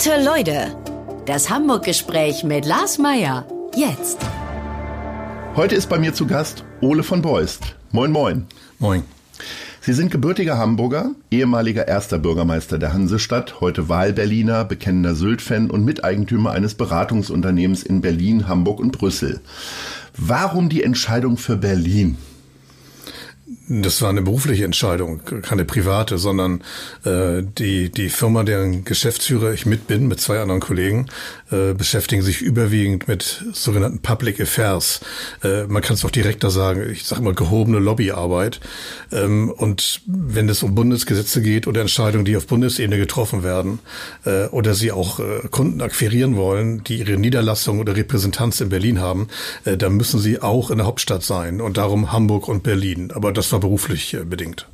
Gute Leute, das Hamburg-Gespräch mit Lars Meier. Jetzt. Heute ist bei mir zu Gast Ole von Beust. Moin, moin. Moin. Sie sind gebürtiger Hamburger, ehemaliger erster Bürgermeister der Hansestadt, heute Wahlberliner, bekennender Sylt-Fan und Miteigentümer eines Beratungsunternehmens in Berlin, Hamburg und Brüssel. Warum die Entscheidung für Berlin? Das war eine berufliche Entscheidung, keine private, sondern äh, die, die Firma, deren Geschäftsführer ich mit bin, mit zwei anderen Kollegen, äh, beschäftigen sich überwiegend mit sogenannten Public Affairs. Äh, man kann es auch direkter sagen, ich sage mal gehobene Lobbyarbeit. Ähm, und wenn es um Bundesgesetze geht oder Entscheidungen, die auf Bundesebene getroffen werden, äh, oder sie auch äh, Kunden akquirieren wollen, die ihre Niederlassung oder Repräsentanz in Berlin haben, äh, dann müssen sie auch in der Hauptstadt sein. Und darum Hamburg und Berlin. Aber das war war beruflich äh, bedingt.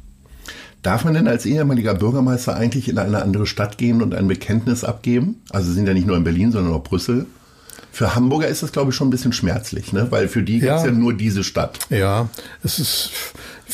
Darf man denn als ehemaliger Bürgermeister eigentlich in eine andere Stadt gehen und ein Bekenntnis abgeben? Also sind ja nicht nur in Berlin, sondern auch Brüssel. Für Hamburger ist das, glaube ich, schon ein bisschen schmerzlich, ne? weil für die ja. gibt es ja nur diese Stadt. Ja, es ist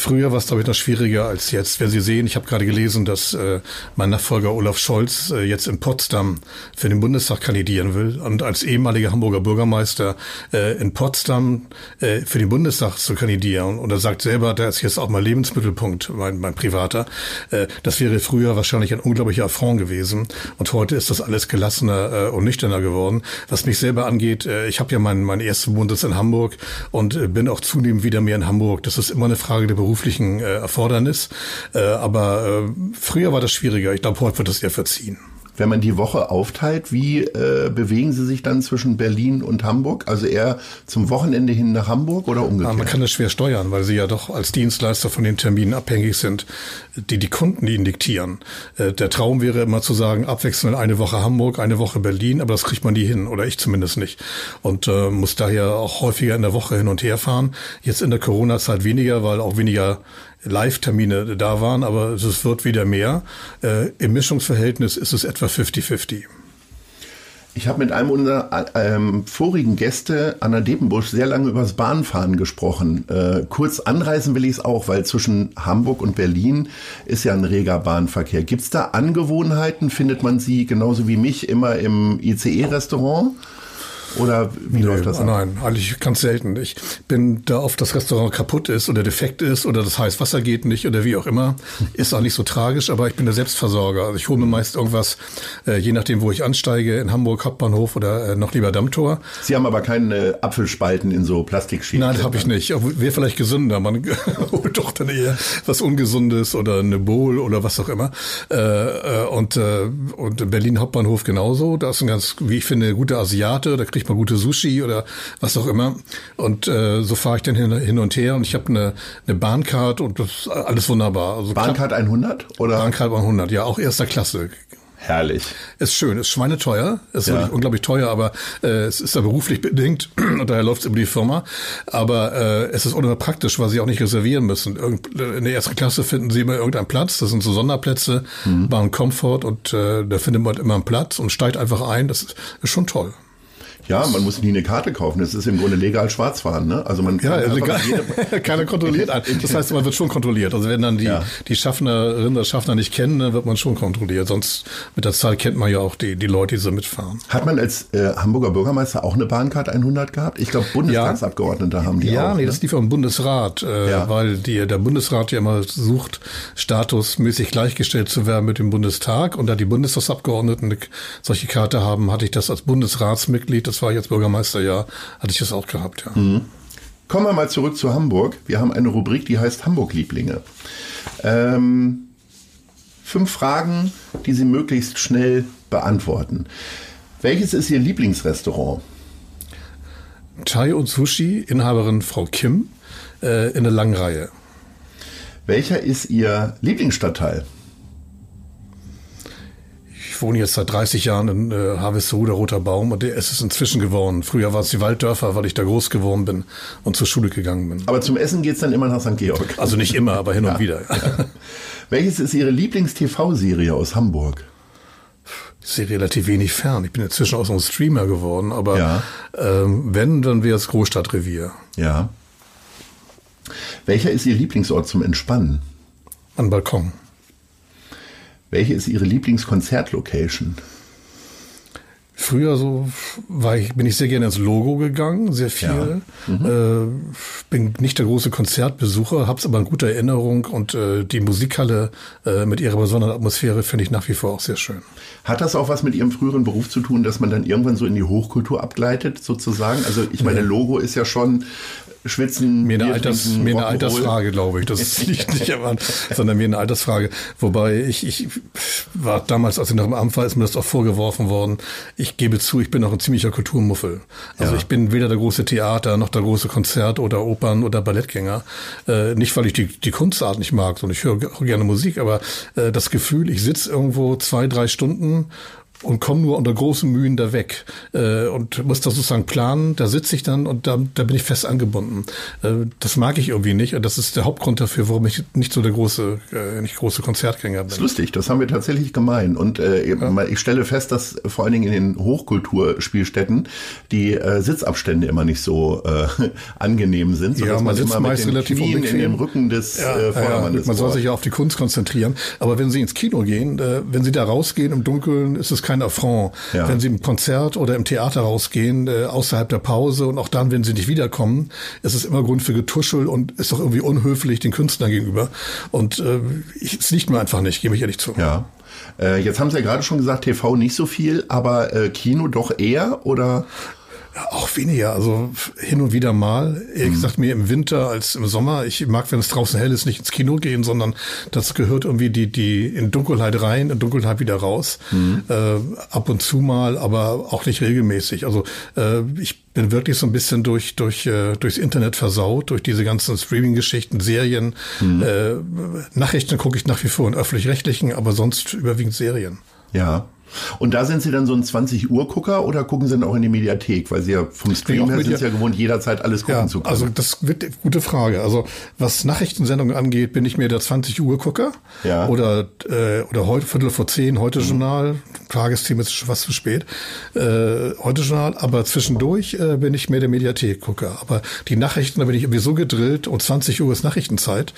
Früher war es, glaube ich, noch schwieriger als jetzt. Wenn Sie sehen, ich habe gerade gelesen, dass äh, mein Nachfolger Olaf Scholz äh, jetzt in Potsdam für den Bundestag kandidieren will und als ehemaliger Hamburger Bürgermeister äh, in Potsdam äh, für den Bundestag zu kandidieren. Und er sagt selber, da ist jetzt auch mal Lebensmittelpunkt, mein, mein privater. Äh, das wäre früher wahrscheinlich ein unglaublicher Affront gewesen. Und heute ist das alles gelassener äh, und nüchterner geworden. Was mich selber angeht, äh, ich habe ja meinen mein ersten Bundesland in Hamburg und äh, bin auch zunehmend wieder mehr in Hamburg. Das ist immer eine Frage der beruflichen äh, Erfordernis. Äh, aber äh, früher war das schwieriger. Ich glaube, heute wird das eher verziehen. Wenn man die Woche aufteilt, wie äh, bewegen Sie sich dann zwischen Berlin und Hamburg? Also eher zum Wochenende hin nach Hamburg oder umgekehrt? Ja, man kann das schwer steuern, weil Sie ja doch als Dienstleister von den Terminen abhängig sind, die die Kunden Ihnen diktieren. Äh, der Traum wäre immer zu sagen, abwechselnd eine Woche Hamburg, eine Woche Berlin, aber das kriegt man nie hin oder ich zumindest nicht. Und äh, muss daher auch häufiger in der Woche hin und her fahren. Jetzt in der Corona-Zeit weniger, weil auch weniger Live-Termine da waren, aber es wird wieder mehr. Äh, Im Mischungsverhältnis ist es etwa 50-50. Ich habe mit einem unserer ähm, vorigen Gäste, Anna Depenbusch, sehr lange über das Bahnfahren gesprochen. Äh, kurz anreisen will ich es auch, weil zwischen Hamburg und Berlin ist ja ein reger Bahnverkehr. Gibt es da Angewohnheiten? Findet man sie genauso wie mich immer im ICE-Restaurant? Oder wie nee, läuft das ab? Nein, eigentlich ganz selten. Ich bin da oft das Restaurant kaputt ist oder defekt ist oder das heiße Wasser geht nicht oder wie auch immer. Ist auch nicht so tragisch, aber ich bin der Selbstversorger. Also ich hole mir meist irgendwas, äh, je nachdem, wo ich ansteige, in Hamburg Hauptbahnhof oder äh, noch lieber Dammtor. Sie haben aber keine Apfelspalten in so Plastikschienen. Nein, das habe ich nicht. Wäre vielleicht gesünder. Man holt doch dann eher was Ungesundes oder eine Bowl oder was auch immer. Äh, äh, und, äh, und Berlin Hauptbahnhof genauso. Da ist ein ganz, wie ich finde, guter Asiate. Da kriegt kriegt man gute Sushi oder was auch immer. Und äh, so fahre ich dann hin, hin und her und ich habe eine, eine Bahncard und das ist alles wunderbar. Also Bahncard 100 oder? Bahncard 100, ja, auch erster Klasse. Herrlich. Ist schön, ist schweineteuer, ist ja. wirklich unglaublich teuer, aber äh, es ist ja beruflich bedingt und daher läuft es über die Firma. Aber äh, es ist unheimlich praktisch, weil sie auch nicht reservieren müssen. Irgend, in der ersten Klasse finden sie immer irgendeinen Platz, das sind so Sonderplätze, mhm. Bahn Comfort und äh, da findet man immer einen Platz und steigt einfach ein. Das ist, ist schon toll. Ja, man muss nie eine Karte kaufen. Das ist im Grunde legal Schwarzfahren. Ne? Also man ja, legal. keiner kontrolliert. Das heißt, man wird schon kontrolliert. Also wenn dann die ja. die Schaffnerinnen oder Schaffner nicht kennen, dann wird man schon kontrolliert. Sonst mit der Zeit kennt man ja auch die die Leute, die so mitfahren. Hat man als äh, Hamburger Bürgermeister auch eine Bahncard 100 gehabt? Ich glaube, Bundestagsabgeordnete ja. haben die ja, auch. Ja, nee, ne? das lief am Bundesrat, äh, ja. weil die, der Bundesrat ja immer sucht, statusmäßig gleichgestellt zu werden mit dem Bundestag. Und da die Bundestagsabgeordneten eine solche Karte haben, hatte ich das als Bundesratsmitglied. Das war jetzt Bürgermeister, ja, hatte ich das auch gehabt, ja. Mhm. Kommen wir mal zurück zu Hamburg. Wir haben eine Rubrik, die heißt Hamburg-Lieblinge. Ähm, fünf Fragen, die Sie möglichst schnell beantworten. Welches ist Ihr Lieblingsrestaurant? Thai und Sushi, Inhaberin Frau Kim, äh, in der langen Reihe. Welcher ist Ihr Lieblingsstadtteil? Ich wohne jetzt seit 30 Jahren in äh, Harvestehude, Roter Baum und es ist inzwischen geworden. Früher war es die Walddörfer, weil ich da groß geworden bin und zur Schule gegangen bin. Aber zum Essen geht es dann immer nach St. Georg? Also nicht immer, aber hin und wieder. Ja. Welches ist Ihre Lieblings-TV-Serie aus Hamburg? Ich sehe relativ wenig fern. Ich bin inzwischen auch so ein Streamer geworden, aber ja. ähm, wenn, dann wäre es Großstadtrevier. Ja. Welcher ist Ihr Lieblingsort zum Entspannen? An Balkon. Welche ist Ihre Lieblingskonzertlocation? Früher so war ich, bin ich sehr gerne ins Logo gegangen, sehr viel. Ja. Mhm. Äh, bin nicht der große Konzertbesucher, hab's aber in guter Erinnerung und äh, die Musikhalle äh, mit ihrer besonderen Atmosphäre finde ich nach wie vor auch sehr schön. Hat das auch was mit Ihrem früheren Beruf zu tun, dass man dann irgendwann so in die Hochkultur abgleitet, sozusagen? Also ich meine, Logo ist ja schon schwitzen. Mir eine, Alters, mir eine Altersfrage, glaube ich. Das liegt nicht am sondern mir eine Altersfrage. Wobei ich, ich war damals, als ich noch im Amt war, ist mir das auch vorgeworfen worden. Ich gebe zu, ich bin auch ein ziemlicher Kulturmuffel. Also ja. ich bin weder der große Theater noch der große Konzert- oder Opern- oder Ballettgänger. Äh, nicht, weil ich die, die Kunstart nicht mag, sondern ich höre gerne Musik, aber äh, das Gefühl, ich sitze irgendwo zwei, drei Stunden und komme nur unter großen Mühen da weg äh, und muss das sozusagen planen. Da sitze ich dann und da, da bin ich fest angebunden. Äh, das mag ich irgendwie nicht und das ist der Hauptgrund dafür, warum ich nicht so der große, äh, nicht große Konzertgänger bin. Das ist lustig, das haben wir tatsächlich gemein und äh, ja. ich stelle fest, dass vor allen Dingen in den Hochkulturspielstätten die äh, Sitzabstände immer nicht so äh, angenehm sind. Ja, man, man sitzt meist relativ Knien in dem Rücken des ja, äh, Vordermannes. Ja, man soll sich ja auf die Kunst konzentrieren. Aber wenn Sie ins Kino gehen, äh, wenn Sie da rausgehen im Dunkeln, ist es kein Affront. Ja. Wenn Sie im Konzert oder im Theater rausgehen, äh, außerhalb der Pause und auch dann, wenn Sie nicht wiederkommen, ist es immer Grund für Getuschel und ist doch irgendwie unhöflich den Künstlern gegenüber. Und äh, es liegt mir einfach nicht, gebe ich ehrlich zu. Ja. Äh, jetzt haben Sie ja gerade schon gesagt, TV nicht so viel, aber äh, Kino doch eher oder? Auch weniger, also hin und wieder mal. Ehrlich mhm. gesagt, mehr im Winter als im Sommer. Ich mag, wenn es draußen hell ist, nicht ins Kino gehen, sondern das gehört irgendwie die, die in Dunkelheit rein, in Dunkelheit wieder raus. Mhm. Äh, ab und zu mal, aber auch nicht regelmäßig. Also äh, ich bin wirklich so ein bisschen durch, durch, äh, durchs Internet versaut, durch diese ganzen Streaming-Geschichten, Serien. Mhm. Äh, Nachrichten gucke ich nach wie vor in öffentlich-rechtlichen, aber sonst überwiegend Serien. Ja. Und da sind Sie dann so ein 20 Uhr Gucker oder gucken Sie dann auch in die Mediathek? Weil Sie ja vom Stream her sind ja gewohnt, jederzeit alles gucken ja, zu können. Also das wird eine gute Frage. Also was Nachrichtensendungen angeht, bin ich mir der 20 Uhr Gucker. Ja. Oder, äh, oder heute, Viertel vor zehn, heute Journal. Tagesthema ist schon fast zu spät. Äh, heute Journal. Aber zwischendurch äh, bin ich mehr der Mediathek Gucker. Aber die Nachrichten, da bin ich irgendwie so gedrillt und 20 Uhr ist Nachrichtenzeit.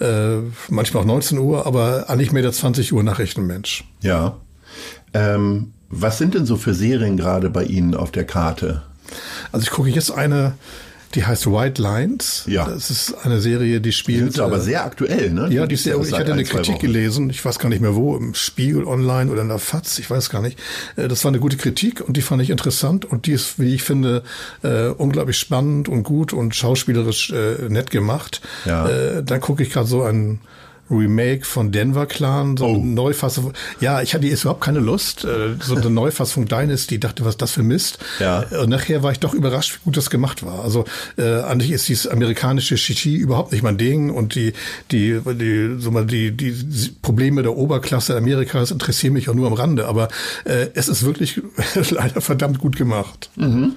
Äh, manchmal auch 19 Uhr, aber eigentlich mehr der 20 Uhr Nachrichtenmensch. Ja. Ähm, was sind denn so für Serien gerade bei Ihnen auf der Karte? Also ich gucke jetzt eine, die heißt White Lines. Ja. Das ist eine Serie, die spielt. Die ist aber äh, sehr aktuell, ne? Ja, die ist sehr, ich hatte eine Kritik gelesen, ich weiß gar nicht mehr wo, im Spiegel Online oder in der FAZ, ich weiß gar nicht. Äh, das war eine gute Kritik und die fand ich interessant und die ist, wie ich finde, äh, unglaublich spannend und gut und schauspielerisch nett gemacht. Ja. Dann gucke ich gerade so einen Remake von Denver Clan, so oh. eine Neufassung. Ja, ich hatte jetzt überhaupt keine Lust. Äh, so eine Neufassung Dynasty, dachte, was das für Mist. Ja. Und nachher war ich doch überrascht, wie gut das gemacht war. Also äh, eigentlich ist dieses amerikanische Shishi überhaupt nicht mein Ding und die die die so mal die die Probleme der Oberklasse Amerikas interessieren mich auch nur am Rande. Aber äh, es ist wirklich leider verdammt gut gemacht. Mhm.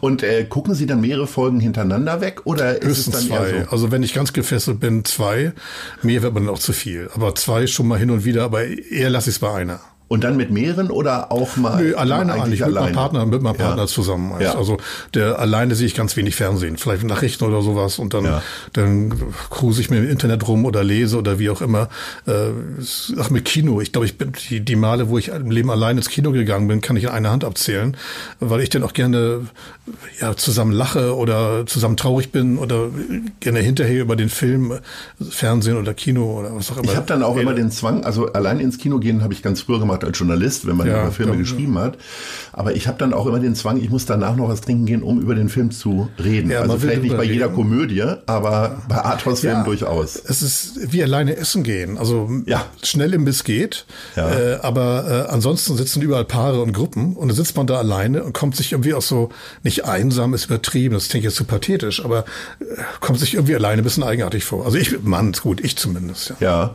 Und äh, gucken Sie dann mehrere Folgen hintereinander weg oder ist es dann zwei. So? Also wenn ich ganz gefesselt bin, zwei. Mehr wird man auch zu viel. Aber zwei schon mal hin und wieder, aber eher lasse ich es bei einer. Und dann mit mehreren oder auch mal? Nö, alleine eigentlich, mit meinem Partner, mit meinem Partner ja. zusammen. Ja. Also der alleine sehe ich ganz wenig Fernsehen, vielleicht Nachrichten oder sowas und dann, ja. dann cruise ich mir im Internet rum oder lese oder wie auch immer. Äh, ach, mit Kino. Ich glaube, ich bin die, die Male, wo ich im Leben allein ins Kino gegangen bin, kann ich in einer Hand abzählen, weil ich dann auch gerne ja, zusammen lache oder zusammen traurig bin oder gerne hinterher über den Film, Fernsehen oder Kino oder was auch immer. Ich habe dann auch immer den Zwang, also allein ins Kino gehen habe ich ganz früher gemacht als Journalist, wenn man ja, über Filme ja, geschrieben hat. Aber ich habe dann auch immer den Zwang, ich muss danach noch was trinken gehen, um über den Film zu reden. Ja, also vielleicht nicht bei jeder Komödie, aber bei Arthouse-Filmen durchaus. Es ist wie alleine essen gehen. Also ja. schnell im Biss geht, äh, aber äh, ansonsten sitzen überall Paare und Gruppen und dann sitzt man da alleine und kommt sich irgendwie auch so nicht einsam, ist übertrieben, das klingt jetzt zu pathetisch, aber äh, kommt sich irgendwie alleine ein bisschen eigenartig vor. Also ich, Mann, gut, ich zumindest. Ja. ja.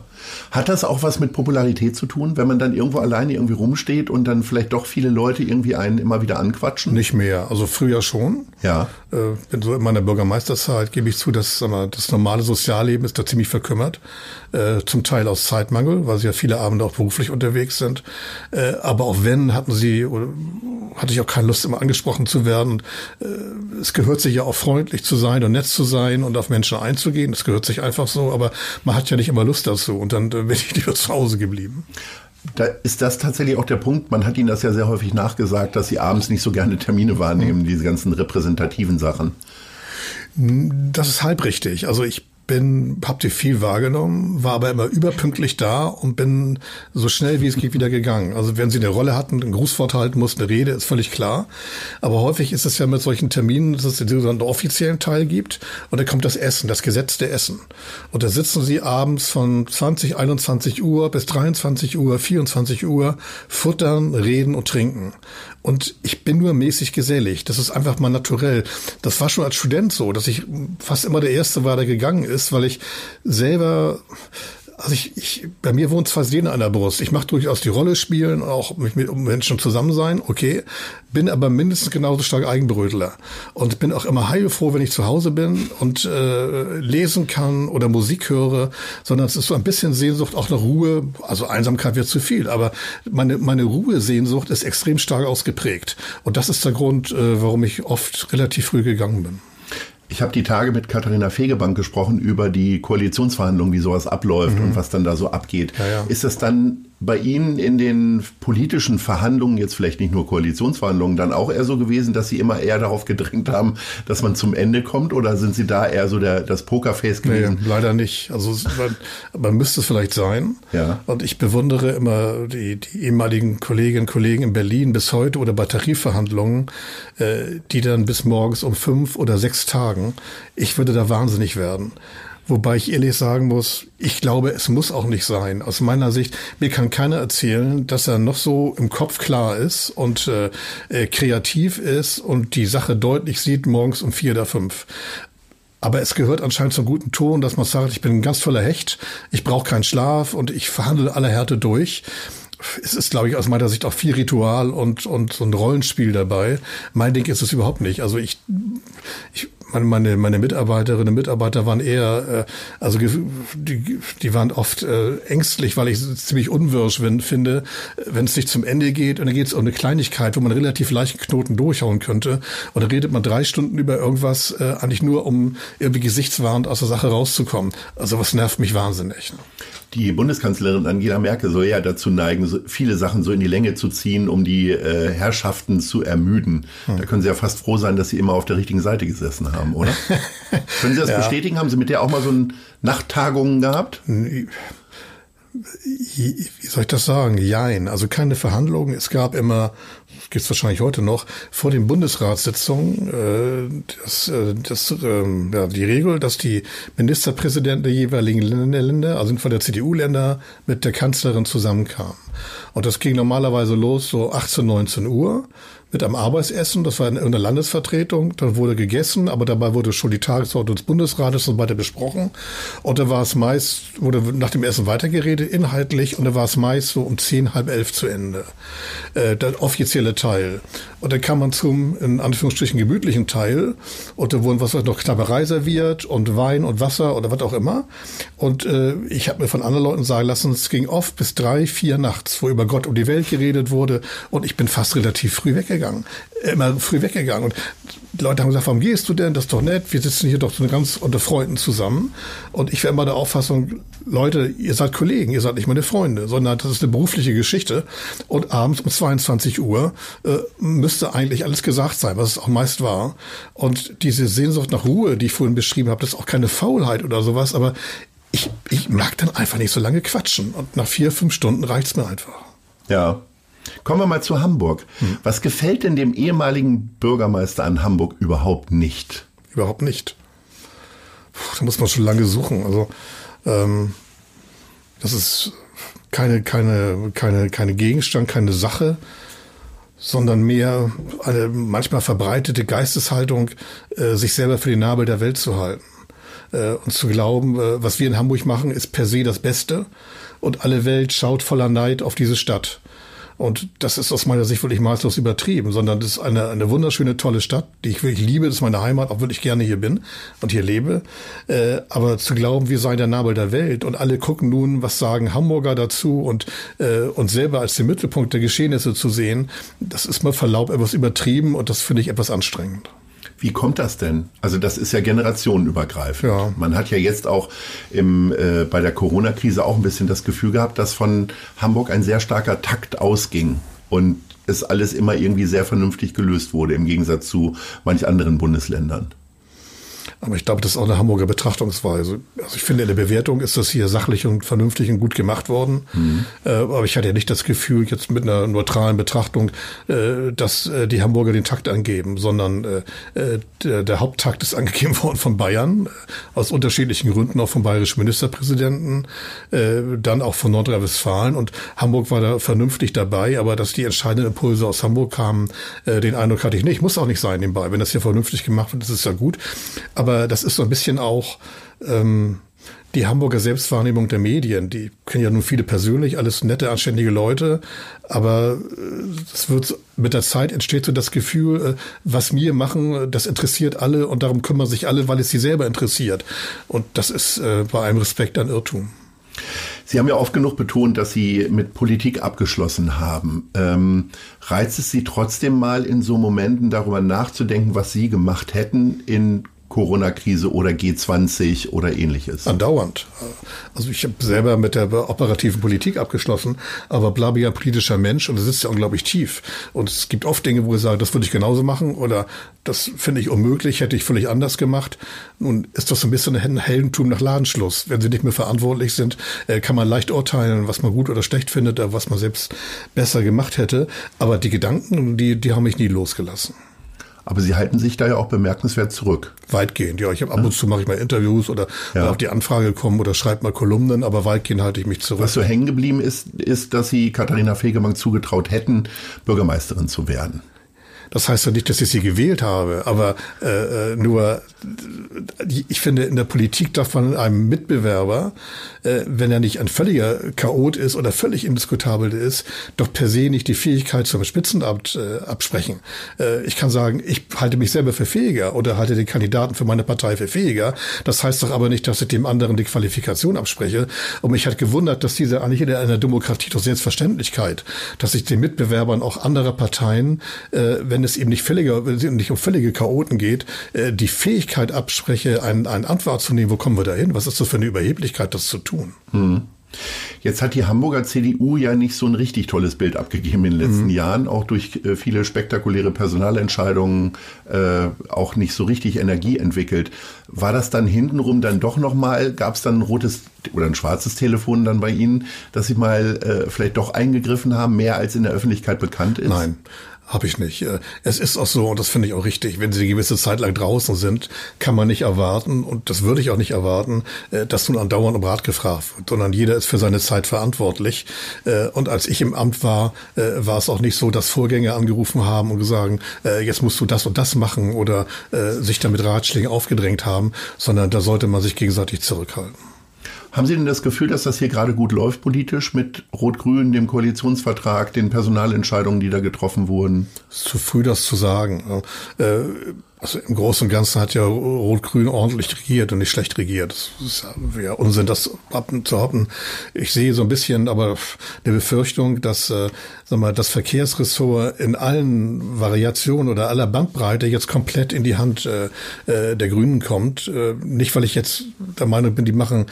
Hat das auch was mit Popularität zu tun, wenn man dann irgendwo alleine irgendwie rumsteht und dann vielleicht doch viele Leute irgendwie einen immer wieder anquatschen? Nicht mehr. Also früher schon. Ja. Äh, so in meiner Bürgermeisterzeit gebe ich zu, dass mal, das normale Sozialleben ist da ziemlich verkümmert. Äh, zum Teil aus Zeitmangel, weil sie ja viele Abende auch beruflich unterwegs sind. Äh, aber auch wenn, hatten sie, oder hatte ich auch keine Lust, immer angesprochen zu werden. Äh, es gehört sich ja auch freundlich zu sein und nett zu sein und auf Menschen einzugehen. Das gehört sich einfach so, aber man hat ja nicht immer Lust dazu. Und dann bin ich lieber zu Hause geblieben. Da ist das tatsächlich auch der Punkt. Man hat Ihnen das ja sehr häufig nachgesagt, dass Sie abends nicht so gerne Termine wahrnehmen, diese ganzen repräsentativen Sachen. Das ist halb richtig. Also ich bin, habt ihr viel wahrgenommen, war aber immer überpünktlich da und bin so schnell wie es geht wieder gegangen. Also wenn sie eine Rolle hatten, einen Grußwort halten mussten, eine Rede, ist völlig klar. Aber häufig ist es ja mit solchen Terminen, dass es einen offiziellen Teil gibt und dann kommt das Essen, das gesetzte Essen. Und da sitzen sie abends von 20, 21 Uhr bis 23 Uhr, 24 Uhr, futtern, reden und trinken. Und ich bin nur mäßig gesellig. Das ist einfach mal naturell. Das war schon als Student so, dass ich fast immer der Erste war, der gegangen ist, weil ich selber also ich, ich, bei mir wohnt zwei Seelen an der Brust. Ich mache durchaus die Rolle spielen, auch mit, mit Menschen zusammen sein, okay. Bin aber mindestens genauso stark Eigenbrötler. Und bin auch immer heilfroh, wenn ich zu Hause bin und äh, lesen kann oder Musik höre, sondern es ist so ein bisschen Sehnsucht, auch nach Ruhe. Also Einsamkeit wird zu viel, aber meine, meine Ruhesehnsucht ist extrem stark ausgeprägt. Und das ist der Grund, äh, warum ich oft relativ früh gegangen bin. Ich habe die Tage mit Katharina Fegebank gesprochen über die Koalitionsverhandlungen, wie sowas abläuft mhm. und was dann da so abgeht. Ja, ja. Ist das dann bei Ihnen in den politischen Verhandlungen, jetzt vielleicht nicht nur Koalitionsverhandlungen, dann auch eher so gewesen, dass Sie immer eher darauf gedrängt haben, dass man zum Ende kommt? Oder sind Sie da eher so der, das Pokerface gewesen? Nee, leider nicht. Also man, man müsste es vielleicht sein. Ja. Und ich bewundere immer die, die ehemaligen Kolleginnen und Kollegen in Berlin bis heute oder bei Tarifverhandlungen, äh, die dann bis morgens um fünf oder sechs Tagen, ich würde da wahnsinnig werden. Wobei ich ehrlich sagen muss, ich glaube, es muss auch nicht sein. Aus meiner Sicht, mir kann keiner erzählen, dass er noch so im Kopf klar ist und äh, äh, kreativ ist und die Sache deutlich sieht morgens um vier oder fünf. Aber es gehört anscheinend zum guten Ton, dass man sagt, ich bin ein ganz toller Hecht, ich brauche keinen Schlaf und ich verhandle alle Härte durch es ist, glaube ich, aus meiner Sicht auch viel Ritual und, und so ein Rollenspiel dabei. Mein Ding ist es überhaupt nicht. Also ich, ich meine, meine Mitarbeiterinnen und Mitarbeiter waren eher, äh, also die, die waren oft äh, ängstlich, weil ich es ziemlich unwirsch finde, wenn es nicht zum Ende geht und dann geht es um eine Kleinigkeit, wo man relativ leicht einen Knoten durchhauen könnte. Und dann redet man drei Stunden über irgendwas, äh, eigentlich nur, um irgendwie gesichtswahrend aus der Sache rauszukommen. Also was nervt mich wahnsinnig. Ne? Die Bundeskanzlerin Angela Merkel soll ja dazu neigen, so viele Sachen so in die Länge zu ziehen, um die äh, Herrschaften zu ermüden. Hm. Da können Sie ja fast froh sein, dass Sie immer auf der richtigen Seite gesessen haben, oder? können Sie das ja. bestätigen? Haben Sie mit der auch mal so ein Nachttagungen gehabt? Wie soll ich das sagen? Jein. Also keine Verhandlungen. Es gab immer gibt es wahrscheinlich heute noch, vor den Bundesratssitzungen äh, das, äh, das, äh, ja, die Regel, dass die Ministerpräsidenten der jeweiligen Länder, also von der CDU-Länder, mit der Kanzlerin zusammenkamen. Und das ging normalerweise los so 18, 19 Uhr mit einem Arbeitsessen. Das war in einer Landesvertretung. Dann wurde gegessen, aber dabei wurde schon die Tagesordnung des Bundesrates und weiter besprochen. Und da war es meist, wurde nach dem Essen weitergeredet, inhaltlich, und da war es meist so um zehn, halb elf zu Ende. Äh, der offizielle Teil. Und dann kam man zum, in Anführungsstrichen, gemütlichen Teil. Und da wurden was noch Knabberei serviert und Wein und Wasser oder was auch immer. Und äh, ich habe mir von anderen Leuten sagen lassen, es ging oft bis drei, vier nachts, wo über Gott und die Welt geredet wurde. Und ich bin fast relativ früh weggegangen. Immer früh weggegangen. Und die Leute haben gesagt, warum gehst du denn? Das ist doch nett. Wir sitzen hier doch so ganz unter Freunden zusammen. Und ich wäre immer der Auffassung, Leute, ihr seid Kollegen, ihr seid nicht meine Freunde, sondern das ist eine berufliche Geschichte. Und abends um 22 Uhr äh, müsste eigentlich alles gesagt sein, was es auch meist war. Und diese Sehnsucht nach Ruhe, die ich vorhin beschrieben habe, das ist auch keine Faulheit oder sowas, aber ich, ich mag dann einfach nicht so lange quatschen. Und nach vier, fünf Stunden reicht's mir einfach. Ja, Kommen wir mal zu Hamburg. Hm. Was gefällt denn dem ehemaligen Bürgermeister an Hamburg überhaupt nicht? Überhaupt nicht. Puh, da muss man schon lange suchen. Also ähm, das ist keine, keine, keine, keine Gegenstand, keine Sache, sondern mehr eine manchmal verbreitete Geisteshaltung, äh, sich selber für den Nabel der Welt zu halten. Äh, und zu glauben, äh, was wir in Hamburg machen, ist per se das Beste. Und alle Welt schaut voller Neid auf diese Stadt. Und das ist aus meiner Sicht wirklich maßlos übertrieben, sondern das ist eine, eine wunderschöne, tolle Stadt, die ich wirklich liebe. Das ist meine Heimat, auch wirklich gerne hier bin und hier lebe. Äh, aber zu glauben, wir seien der Nabel der Welt und alle gucken nun, was sagen Hamburger dazu und äh, uns selber als den Mittelpunkt der Geschehnisse zu sehen, das ist mal Verlaub etwas übertrieben und das finde ich etwas anstrengend. Wie kommt das denn? Also das ist ja generationenübergreifend. Ja. Man hat ja jetzt auch im, äh, bei der Corona-Krise auch ein bisschen das Gefühl gehabt, dass von Hamburg ein sehr starker Takt ausging und es alles immer irgendwie sehr vernünftig gelöst wurde, im Gegensatz zu manch anderen Bundesländern. Aber ich glaube, das ist auch eine Hamburger Betrachtungsweise. Also ich finde, in der Bewertung ist das hier sachlich und vernünftig und gut gemacht worden. Mhm. Äh, aber ich hatte ja nicht das Gefühl, jetzt mit einer neutralen Betrachtung, äh, dass äh, die Hamburger den Takt angeben, sondern der, der Haupttakt ist angegeben worden von Bayern, aus unterschiedlichen Gründen, auch vom bayerischen Ministerpräsidenten, dann auch von Nordrhein-Westfalen. Und Hamburg war da vernünftig dabei, aber dass die entscheidenden Impulse aus Hamburg kamen, den Eindruck hatte ich nicht. Muss auch nicht sein nebenbei. Wenn das hier vernünftig gemacht wird, ist ja gut. Aber aber das ist so ein bisschen auch ähm, die Hamburger Selbstwahrnehmung der Medien. Die kennen ja nun viele persönlich, alles nette, anständige Leute. Aber es äh, wird mit der Zeit entsteht so das Gefühl, äh, was wir machen, das interessiert alle und darum kümmern sich alle, weil es sie selber interessiert. Und das ist äh, bei allem Respekt ein Irrtum. Sie haben ja oft genug betont, dass Sie mit Politik abgeschlossen haben. Ähm, reizt es Sie trotzdem mal in so Momenten darüber nachzudenken, was Sie gemacht hätten in Corona-Krise oder G20 oder ähnliches? Andauernd. Also ich habe selber mit der operativen Politik abgeschlossen, aber bleibe ja politischer Mensch und das sitzt ja unglaublich tief. Und es gibt oft Dinge, wo ich sage, das würde ich genauso machen oder das finde ich unmöglich, hätte ich völlig anders gemacht. Nun ist das so ein bisschen ein Heldentum nach Ladenschluss. Wenn sie nicht mehr verantwortlich sind, äh, kann man leicht urteilen, was man gut oder schlecht findet, was man selbst besser gemacht hätte. Aber die Gedanken, die, die haben mich nie losgelassen. Aber Sie halten sich da ja auch bemerkenswert zurück. Weitgehend, ja. Ich habe ab und zu mache ich mal Interviews oder ja. auf die Anfrage kommen oder schreibe mal Kolumnen, aber weitgehend halte ich mich zurück. Was so hängen geblieben ist, ist, dass Sie Katharina Fegemann zugetraut hätten, Bürgermeisterin zu werden. Das heißt ja nicht, dass ich sie gewählt habe, aber äh, äh nur ich finde, in der Politik darf man einem Mitbewerber, äh, wenn er nicht ein völliger Chaot ist oder völlig indiskutabel ist, doch per se nicht die Fähigkeit zum Spitzenamt äh, absprechen. Äh, ich kann sagen, ich halte mich selber für fähiger oder halte den Kandidaten für meine Partei für fähiger. Das heißt doch aber nicht, dass ich dem anderen die Qualifikation abspreche. Und mich hat gewundert, dass diese eigentlich in einer Demokratie doch Selbstverständlichkeit, dass ich den Mitbewerbern auch anderer Parteien, äh, wenn es eben nicht völliger, wenn es nicht um völlige Chaoten geht, äh, die Fähigkeit abspreche, ein, ein Antwort zu nehmen, wo kommen wir da hin? Was ist das für eine Überheblichkeit, das zu tun? Hm. Jetzt hat die Hamburger CDU ja nicht so ein richtig tolles Bild abgegeben in den letzten mhm. Jahren, auch durch äh, viele spektakuläre Personalentscheidungen äh, auch nicht so richtig Energie entwickelt. War das dann hintenrum dann doch nochmal, gab es dann ein rotes oder ein schwarzes Telefon dann bei Ihnen, dass Sie mal äh, vielleicht doch eingegriffen haben, mehr als in der Öffentlichkeit bekannt ist? Nein, habe ich nicht. Äh, es ist auch so, und das finde ich auch richtig, wenn sie eine gewisse Zeit lang draußen sind, kann man nicht erwarten, und das würde ich auch nicht erwarten, äh, dass nun andauernd um Rat gefragt wird, sondern jeder ist für seine Zeit verantwortlich. Äh, und als ich im Amt war, war es auch nicht so, dass Vorgänger angerufen haben und gesagt, jetzt musst du das und das machen oder sich damit Ratschlägen aufgedrängt haben, sondern da sollte man sich gegenseitig zurückhalten. Haben Sie denn das Gefühl, dass das hier gerade gut läuft politisch mit Rot-Grün, dem Koalitionsvertrag, den Personalentscheidungen, die da getroffen wurden? Zu früh, das zu sagen. Äh, also im Großen und Ganzen hat ja Rot-Grün ordentlich regiert und nicht schlecht regiert. Das ist ja Unsinn, das zu haben. Ich sehe so ein bisschen aber eine Befürchtung, dass äh, sag mal, das Verkehrsressort in allen Variationen oder aller Bandbreite jetzt komplett in die Hand äh, äh, der Grünen kommt. Äh, nicht, weil ich jetzt der Meinung bin, die machen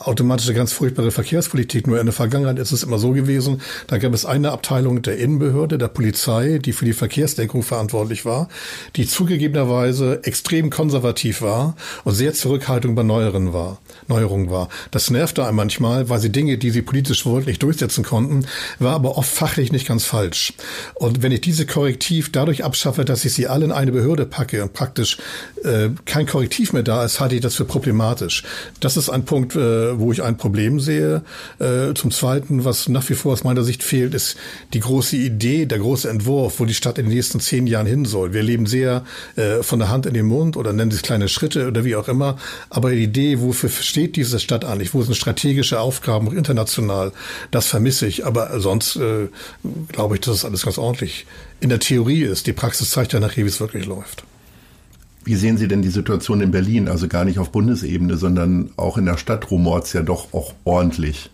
automatisch eine ganz furchtbare Verkehrspolitik. Nur in der Vergangenheit ist es immer so gewesen, da gab es eine Abteilung der Innenbehörde, der Polizei, die für die Verkehrsdenkung verantwortlich war, die zugegebenerweise Weise extrem konservativ war und sehr zurückhaltend bei Neueren war, Neuerungen war. Das nervte einem manchmal, weil sie Dinge, die sie politisch wollten, nicht durchsetzen konnten, war aber oft fachlich nicht ganz falsch. Und wenn ich diese Korrektiv dadurch abschaffe, dass ich sie alle in eine Behörde packe und praktisch äh, kein Korrektiv mehr da ist, halte ich das für problematisch. Das ist ein Punkt, äh, wo ich ein Problem sehe. Äh, zum Zweiten, was nach wie vor aus meiner Sicht fehlt, ist die große Idee, der große Entwurf, wo die Stadt in den nächsten zehn Jahren hin soll. Wir leben sehr äh, von der Hand in den Mund oder nennen Sie es kleine Schritte oder wie auch immer. Aber die Idee, wofür steht diese Stadt eigentlich? Wo sind strategische Aufgaben, international? Das vermisse ich. Aber sonst äh, glaube ich, dass das alles ganz ordentlich in der Theorie ist. Die Praxis zeigt ja nachher, wie es wirklich läuft. Wie sehen Sie denn die Situation in Berlin? Also gar nicht auf Bundesebene, sondern auch in der Stadt rumort es ja doch auch ordentlich.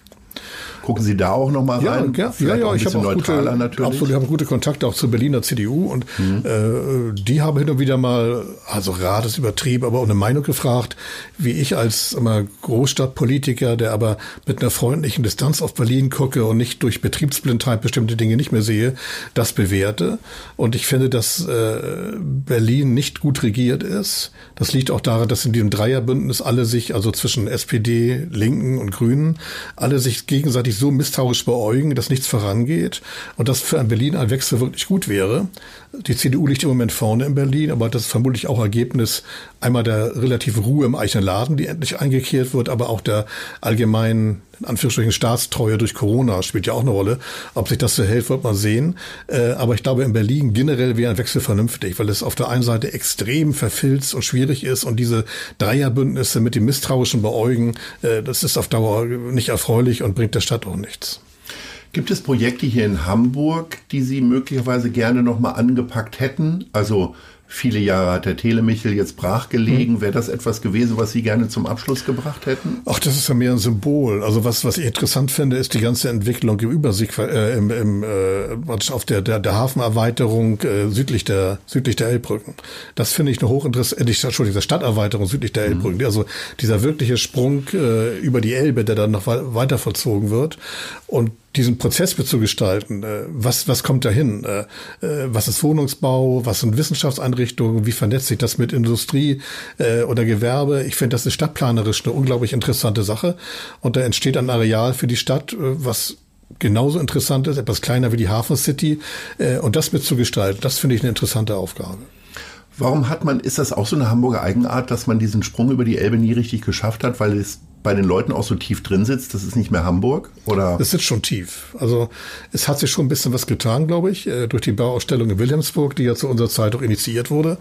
Gucken Sie da auch noch mal rein? Ja, ja, ja, ich habe auch gute, natürlich. absolut, ich habe gute Kontakte auch zur Berliner CDU und mhm. äh, die haben hin und wieder mal, also Rat ist übertrieben, aber auch eine Meinung gefragt, wie ich als immer Großstadtpolitiker, der aber mit einer freundlichen Distanz auf Berlin gucke und nicht durch Betriebsblindheit bestimmte Dinge nicht mehr sehe, das bewerte. Und ich finde, dass äh, Berlin nicht gut regiert ist. Das liegt auch daran, dass in diesem Dreierbündnis alle sich, also zwischen SPD, Linken und Grünen, alle sich gegenseitig so misstrauisch beäugen, dass nichts vorangeht und dass für ein Berlin ein Wechsel wirklich gut wäre. Die CDU liegt im Moment vorne in Berlin, aber das ist vermutlich auch Ergebnis einmal der relativen Ruhe im eigenen Laden, die endlich eingekehrt wird, aber auch der allgemeinen, in Anführungsstrichen, Staatstreue durch Corona spielt ja auch eine Rolle. Ob sich das so hält, wird man sehen. Äh, aber ich glaube, in Berlin generell wäre ein Wechsel vernünftig, weil es auf der einen Seite extrem verfilzt und schwierig ist und diese Dreierbündnisse mit dem misstrauischen Beäugen, äh, das ist auf Dauer nicht erfreulich und bringt der Stadt auch nichts. Gibt es Projekte hier in Hamburg, die Sie möglicherweise gerne noch mal angepackt hätten? Also Viele Jahre hat der Telemichel jetzt brachgelegen. Hm. Wäre das etwas gewesen, was Sie gerne zum Abschluss gebracht hätten? Ach, das ist ja mehr ein Symbol. Also was, was ich interessant finde, ist die ganze Entwicklung im Übersicht, äh, im, im, äh, auf der, der, der Hafenerweiterung äh, südlich der südlich der Elbbrücken. Das finde ich eine hochinteressante, äh, Entschuldigung, der Stadterweiterung südlich der. Mhm. Also dieser wirkliche Sprung äh, über die Elbe, der dann noch weiter vollzogen wird. Und diesen Prozess mitzugestalten. Äh, was, was kommt dahin? Äh, äh, was ist Wohnungsbau? Was sind Wissenschaftseinrichtungen? Wie vernetzt sich das mit Industrie oder Gewerbe? Ich finde, das ist stadtplanerisch eine unglaublich interessante Sache. Und da entsteht ein Areal für die Stadt, was genauso interessant ist, etwas kleiner wie die Hafen City. Und das mitzugestalten, das finde ich eine interessante Aufgabe. Warum hat man, ist das auch so eine Hamburger Eigenart, dass man diesen Sprung über die Elbe nie richtig geschafft hat, weil es bei den Leuten auch so tief drin sitzt? Das ist nicht mehr Hamburg, oder? Es sitzt schon tief. Also es hat sich schon ein bisschen was getan, glaube ich, äh, durch die Bauausstellung in Wilhelmsburg, die ja zu unserer Zeit auch initiiert wurde.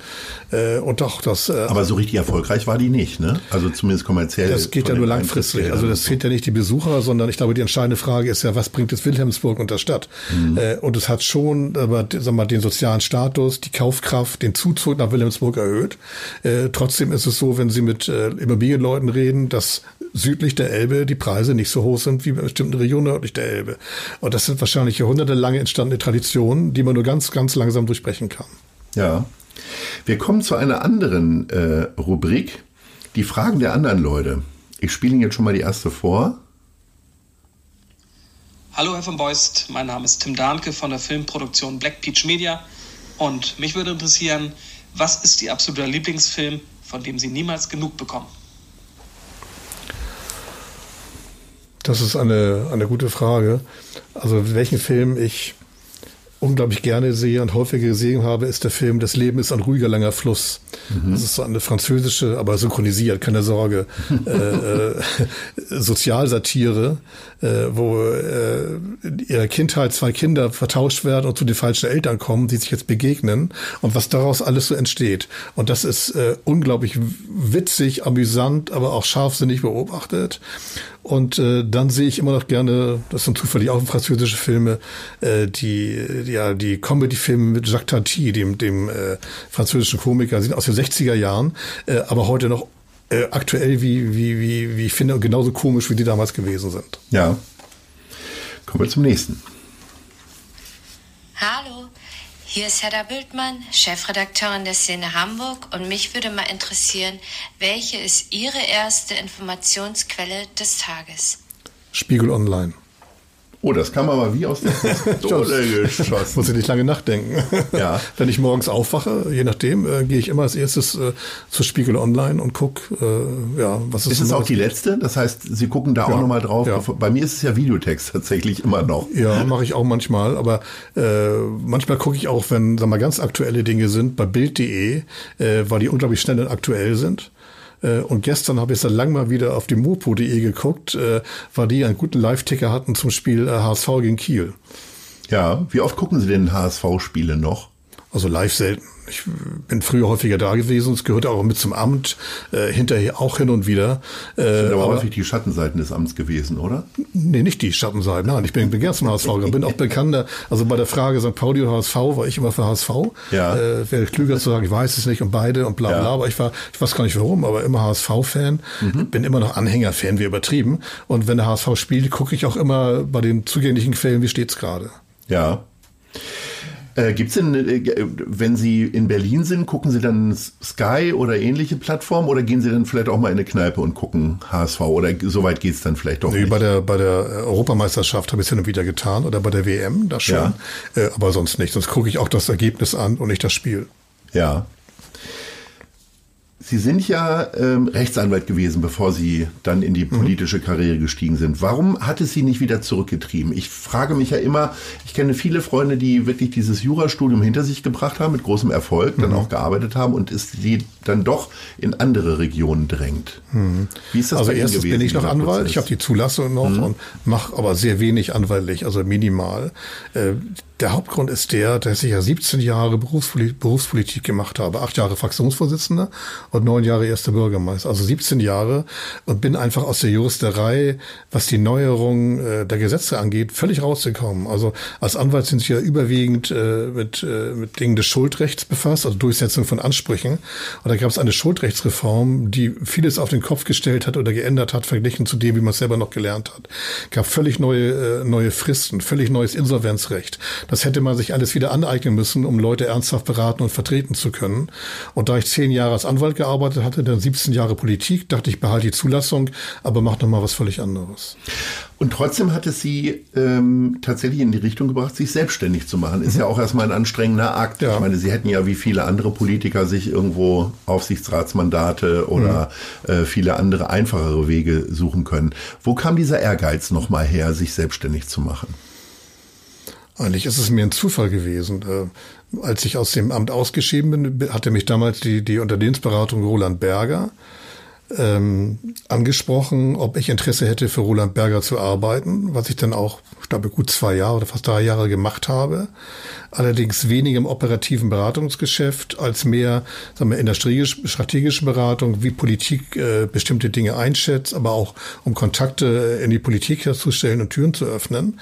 Äh, und auch das. Äh, Aber so richtig erfolgreich war die nicht, ne? Also zumindest kommerziell. Das geht ja nur langfristig. Also das zählt ja nicht die Besucher, sondern ich glaube, die entscheidende Frage ist ja, was bringt es Wilhelmsburg und der Stadt? Mhm. Und es hat schon, aber sag mal, den sozialen Status, die Kaufkraft, den Zuzug nach Wilhelmsburg erhöht. Trotzdem ist es so, wenn Sie mit Immobilienleuten reden, dass südlich der Elbe die Preise nicht so hoch sind wie in bestimmten Regionen nördlich der Elbe. Und das sind wahrscheinlich jahrhundertelang entstandene Traditionen, die man nur ganz, ganz langsam durchbrechen kann. Ja. Wir kommen zu einer anderen äh, Rubrik, die Fragen der anderen Leute. Ich spiele Ihnen jetzt schon mal die erste vor. Hallo Herr von Beust, mein Name ist Tim Dahnke von der Filmproduktion Black Peach Media und mich würde interessieren, was ist Ihr absoluter Lieblingsfilm, von dem Sie niemals genug bekommen? Das ist eine, eine gute Frage. Also welchen Film ich unglaublich gerne sehe und häufiger gesehen habe, ist der Film Das Leben ist ein ruhiger langer Fluss. Mhm. Das ist so eine französische, aber synchronisiert, keine Sorge, äh, äh, Sozialsatire, äh, wo äh, in ihrer Kindheit zwei Kinder vertauscht werden und zu den falschen Eltern kommen, die sich jetzt begegnen und was daraus alles so entsteht. Und das ist äh, unglaublich witzig, amüsant, aber auch scharfsinnig beobachtet. Und äh, dann sehe ich immer noch gerne, das sind zufällig auch französische Filme, äh, die ja die Comedy-Filme mit Jacques Tati, dem, dem äh, französischen Komiker, sind aus den 60er Jahren, äh, aber heute noch äh, aktuell wie, wie, wie, wie ich finde, genauso komisch, wie die damals gewesen sind. Ja. Kommen wir zum nächsten. Hallo, hier ist Hedda Bültmann, Chefredakteurin der Szene Hamburg und mich würde mal interessieren, welche ist Ihre erste Informationsquelle des Tages? Spiegel Online. Oh, das kam aber wie aus der Pistole geschossen. Muss ich nicht lange nachdenken. Ja. Wenn ich morgens aufwache, je nachdem, äh, gehe ich immer als erstes äh, zu Spiegel Online und gucke, äh, ja, was ist Ist es auch die letzte? Das heißt, Sie gucken da ja, auch nochmal drauf. Ja. Bei mir ist es ja Videotext tatsächlich immer noch. Ja, mache ich auch manchmal. Aber äh, manchmal gucke ich auch, wenn, sag mal, ganz aktuelle Dinge sind, bei Bild.de, äh, weil die unglaublich schnell und aktuell sind. Äh, und gestern habe ich seit langem mal wieder auf die mopo.de geguckt, äh, weil die einen guten Live-Ticker hatten zum Spiel HSV äh, gegen Kiel. Ja, wie oft gucken Sie denn HSV-Spiele noch? Also live selten. Ich bin früher häufiger da gewesen, es gehört auch mit zum Amt, äh, hinterher auch hin und wieder. Äh, das sind aber, aber häufig die Schattenseiten des Amts gewesen, oder? Nee, nicht die Schattenseiten. Nein, ich bin, bin gern zum HSV gegangen, bin auch bekannter. Also bei der Frage St. Pauli oder HSV war ich immer für HSV. Ja. Äh, Wäre klüger zu sagen, ich weiß es nicht und beide und bla bla. Ja. Aber ich war, ich weiß gar nicht warum, aber immer HSV-Fan. Mhm. Bin immer noch Anhänger-Fan, wie übertrieben. Und wenn der HSV spielt, gucke ich auch immer bei den zugänglichen Quellen, wie steht's gerade. Ja. Äh, Gibt es denn, äh, wenn Sie in Berlin sind, gucken Sie dann Sky oder ähnliche Plattformen oder gehen Sie dann vielleicht auch mal in eine Kneipe und gucken HSV oder so weit geht es dann vielleicht doch nee, nicht? Bei der, bei der Europameisterschaft habe ich es hin und wieder getan oder bei der WM, das schon, ja. äh, aber sonst nicht. Sonst gucke ich auch das Ergebnis an und nicht das Spiel. Ja. Sie sind ja ähm, Rechtsanwalt gewesen, bevor Sie dann in die mhm. politische Karriere gestiegen sind. Warum hat es Sie nicht wieder zurückgetrieben? Ich frage mich ja immer, ich kenne viele Freunde, die wirklich dieses Jurastudium hinter sich gebracht haben, mit großem Erfolg, mhm. dann auch gearbeitet haben und es sie dann doch in andere Regionen drängt. Mhm. Wie ist das Also erstens gewesen, bin ich noch Anwalt, Prozess? ich habe die Zulassung noch mhm. und mache aber sehr wenig anwaltlich, also minimal. Äh, der Hauptgrund ist der, dass ich ja 17 Jahre Berufspolitik, Berufspolitik gemacht habe. Acht Jahre Fraktionsvorsitzender und neun Jahre erster Bürgermeister. Also 17 Jahre und bin einfach aus der Juristerei, was die Neuerung äh, der Gesetze angeht, völlig rausgekommen. Also als Anwalt sind Sie ja überwiegend äh, mit, äh, mit Dingen des Schuldrechts befasst, also Durchsetzung von Ansprüchen. Und da gab es eine Schuldrechtsreform, die vieles auf den Kopf gestellt hat oder geändert hat, verglichen zu dem, wie man es selber noch gelernt hat. Gab völlig neue, äh, neue Fristen, völlig neues Insolvenzrecht. Das hätte man sich alles wieder aneignen müssen, um Leute ernsthaft beraten und vertreten zu können. Und da ich zehn Jahre als Anwalt gearbeitet hatte, dann 17 Jahre Politik, dachte ich, behalte die Zulassung, aber mach noch mal was völlig anderes. Und trotzdem hat es Sie ähm, tatsächlich in die Richtung gebracht, sich selbstständig zu machen. Ist mhm. ja auch erstmal ein anstrengender Akt. Ja. Ich meine, Sie hätten ja wie viele andere Politiker sich irgendwo Aufsichtsratsmandate oder mhm. äh, viele andere einfachere Wege suchen können. Wo kam dieser Ehrgeiz nochmal her, sich selbstständig zu machen? Eigentlich ist es mir ein Zufall gewesen. Äh, als ich aus dem Amt ausgeschieden bin, hatte mich damals die, die Unternehmensberatung Roland Berger ähm, angesprochen, ob ich Interesse hätte, für Roland Berger zu arbeiten, was ich dann auch, ich glaube, gut zwei Jahre oder fast drei Jahre gemacht habe. Allerdings weniger im operativen Beratungsgeschäft als mehr sagen wir, in der strategischen Beratung, wie Politik äh, bestimmte Dinge einschätzt, aber auch um Kontakte in die Politik herzustellen und Türen zu öffnen.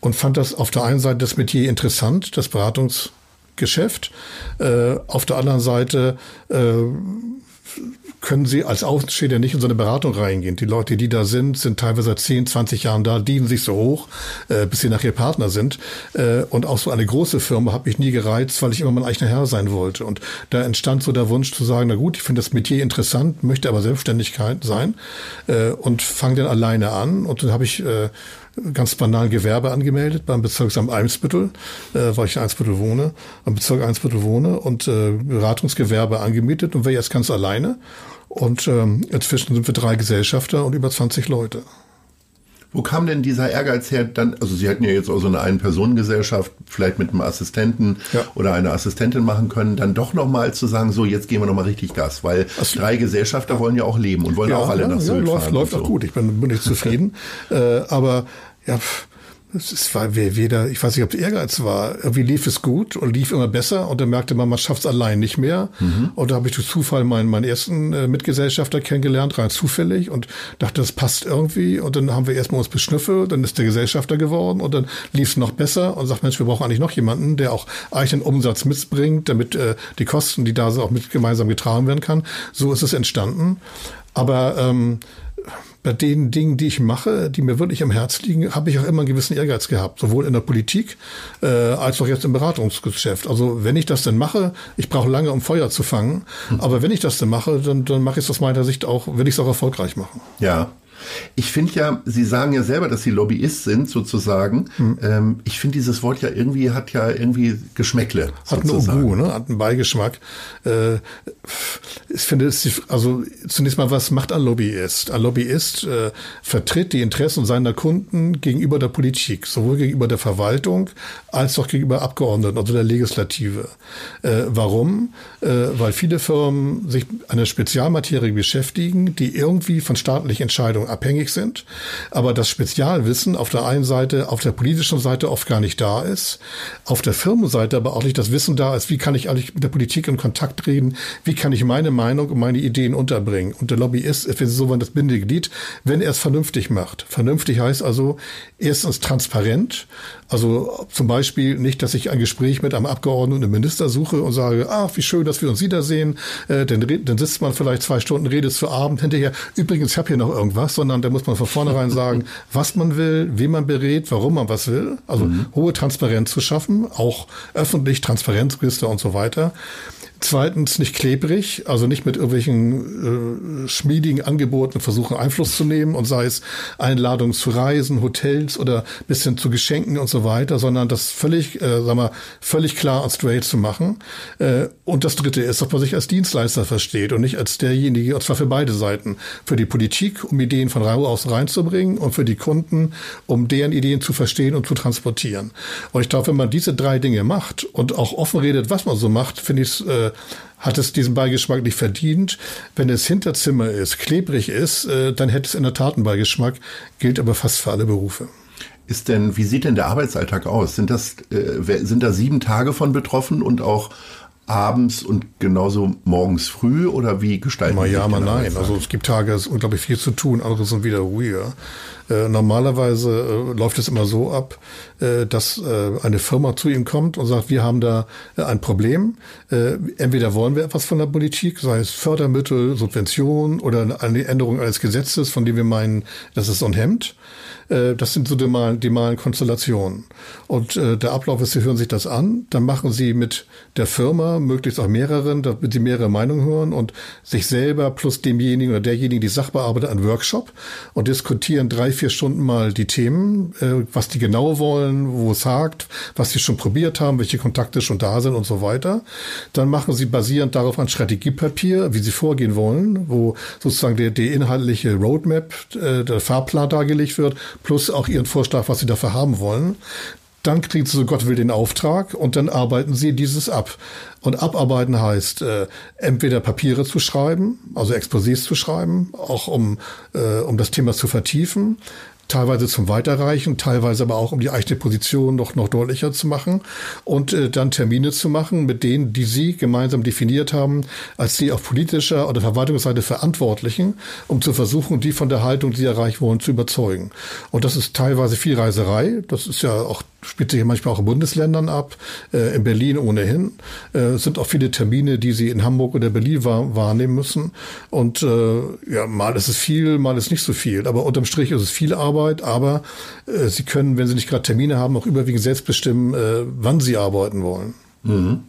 Und fand das auf der einen Seite das Metier interessant, das Beratungsgeschäft. Äh, auf der anderen Seite äh, können Sie als Außenstehender nicht in so eine Beratung reingehen. Die Leute, die da sind, sind teilweise seit 10, 20 Jahren da, dienen sich so hoch, äh, bis sie nachher Partner sind. Äh, und auch so eine große Firma habe ich nie gereizt, weil ich immer mein eigener Herr sein wollte. Und da entstand so der Wunsch zu sagen, na gut, ich finde das Metier interessant, möchte aber Selbstständigkeit sein äh, und fange dann alleine an. Und dann habe ich äh, ganz banal Gewerbe angemeldet beim Bezirksamt Eimsbüttel, äh, weil ich in Eimsbüttel wohne, am Bezirk Eimsbüttel wohne und äh, Beratungsgewerbe angemietet und wäre jetzt ganz alleine. Und ähm, inzwischen sind wir drei Gesellschafter und über 20 Leute. Wo kam denn dieser Ehrgeiz her? Dann, also Sie hätten ja jetzt auch so eine Ein-Personen-Gesellschaft vielleicht mit einem Assistenten ja. oder einer Assistentin machen können, dann doch nochmal zu sagen, so jetzt gehen wir nochmal richtig Gas, weil also, drei Gesellschafter wollen ja auch leben und wollen ja, auch alle ja, nach Sylt ja, läuft, fahren. Läuft auch so. gut, ich bin, bin nicht zufrieden. äh, aber ja, es war weder, ich weiß nicht, ob es Ehrgeiz war. Irgendwie lief es gut und lief immer besser und dann merkte man, man schafft es allein nicht mehr. Mhm. Und da habe ich durch Zufall meinen, meinen ersten äh, Mitgesellschafter kennengelernt, rein zufällig und dachte, das passt irgendwie. Und dann haben wir erstmal uns beschnüffelt, dann ist der Gesellschafter geworden und dann lief es noch besser und sagt, Mensch, wir brauchen eigentlich noch jemanden, der auch eigenen Umsatz mitbringt, damit äh, die Kosten, die da sind, auch mit gemeinsam getragen werden kann. So ist es entstanden. Aber ähm, bei den Dingen, die ich mache, die mir wirklich am Herz liegen, habe ich auch immer einen gewissen Ehrgeiz gehabt, sowohl in der Politik äh, als auch jetzt im Beratungsgeschäft. Also wenn ich das denn mache, ich brauche lange, um Feuer zu fangen, hm. aber wenn ich das denn mache, dann, dann mache ich es aus meiner Sicht auch, will ich es auch erfolgreich machen. Ja. Ich finde ja, Sie sagen ja selber, dass Sie Lobbyist sind, sozusagen. Hm. Ähm, ich finde dieses Wort ja irgendwie, hat ja irgendwie Geschmäckle. Hat einen Ubu, ne? hat einen Beigeschmack. Äh, ich finde, es, also zunächst mal, was macht ein Lobbyist? Ein Lobbyist äh, vertritt die Interessen seiner Kunden gegenüber der Politik, sowohl gegenüber der Verwaltung als auch gegenüber Abgeordneten, also der Legislative. Äh, warum? Äh, weil viele Firmen sich einer Spezialmaterie beschäftigen, die irgendwie von staatlichen Entscheidungen abhängig sind, aber das Spezialwissen auf der einen Seite, auf der politischen Seite oft gar nicht da ist, auf der Firmenseite aber auch nicht das Wissen da ist, wie kann ich eigentlich mit der Politik in Kontakt reden, wie kann ich meine Meinung und meine Ideen unterbringen. Und der Lobbyist ist, wenn so wollen, das Bindeglied, wenn er es vernünftig macht. Vernünftig heißt also erstens transparent, also zum Beispiel nicht, dass ich ein Gespräch mit einem Abgeordneten und einem Minister suche und sage, ach, wie schön, dass wir uns wiedersehen. Äh, dann, dann sitzt man vielleicht zwei Stunden, redet zu Abend hinterher. Übrigens, ich habe hier noch irgendwas, sondern da muss man von vornherein sagen, was man will, wie man berät, warum man was will. Also mhm. hohe Transparenz zu schaffen, auch öffentlich Transparenzregister und so weiter. Zweitens nicht klebrig, also nicht mit irgendwelchen äh, schmiedigen Angeboten versuchen Einfluss zu nehmen und sei es Einladungen zu Reisen, Hotels oder bis hin zu Geschenken und so weiter, sondern das völlig, äh, sagen wir, völlig klar und straight zu machen. Äh, und das Dritte ist, dass man sich als Dienstleister versteht und nicht als derjenige, und zwar für beide Seiten, für die Politik, um Ideen von Rau aus reinzubringen und für die Kunden, um deren Ideen zu verstehen und zu transportieren. Und ich glaube, wenn man diese drei Dinge macht und auch offen redet, was man so macht, finde ich es äh, hat es diesen Beigeschmack nicht verdient. Wenn es Hinterzimmer ist, klebrig ist, äh, dann hätte es in der Tat einen Beigeschmack, gilt aber fast für alle Berufe. Ist denn, wie sieht denn der Arbeitsalltag aus? Sind das, äh, sind da sieben Tage von betroffen und auch abends und genauso morgens früh oder wie gestalten mal ja, mal nein. Also es gibt Tage, es ist unglaublich viel zu tun, andere sind wieder ruhiger. Äh, normalerweise äh, läuft es immer so ab, äh, dass äh, eine Firma zu ihm kommt und sagt, wir haben da äh, ein Problem. Äh, entweder wollen wir etwas von der Politik, sei es Fördermittel, Subvention oder eine Änderung eines Gesetzes, von dem wir meinen, das ist so ein Hemd. Äh, das sind so die malen, die malen Konstellationen. Und äh, der Ablauf ist, Sie hören sich das an, dann machen Sie mit der Firma, möglichst auch mehreren, damit Sie mehrere Meinungen hören und sich selber plus demjenigen oder derjenigen, die Sachbearbeiter, einen Workshop und diskutieren drei, vier Stunden mal die Themen, äh, was die genau wollen, wo es hakt, was sie schon probiert haben, welche Kontakte schon da sind und so weiter. Dann machen Sie basierend darauf ein Strategiepapier, wie Sie vorgehen wollen, wo sozusagen der, die inhaltliche Roadmap, äh, der Fahrplan dargelegt wird, plus auch Ihren Vorschlag, was Sie dafür haben wollen. Dann kriegen Sie, so Gott will, den Auftrag und dann arbeiten Sie dieses ab. Und abarbeiten heißt, äh, entweder Papiere zu schreiben, also Exposés zu schreiben, auch um, äh, um das Thema zu vertiefen, teilweise zum Weiterreichen, teilweise aber auch um die eigene Position noch, noch deutlicher zu machen und äh, dann Termine zu machen mit denen, die Sie gemeinsam definiert haben, als die auf politischer oder Verwaltungsseite Verantwortlichen, um zu versuchen, die von der Haltung, die Sie erreichen wollen, zu überzeugen. Und das ist teilweise viel Reiserei. Das ist ja auch spielt sich manchmal auch in Bundesländern ab, äh, in Berlin ohnehin. Äh, sind auch viele Termine, die sie in Hamburg oder Berlin wahr, wahrnehmen müssen. Und äh, ja, mal ist es viel, mal ist nicht so viel. Aber unterm Strich ist es viel Arbeit. Aber äh, sie können, wenn sie nicht gerade Termine haben, auch überwiegend selbst bestimmen, äh, wann sie arbeiten wollen. Mhm.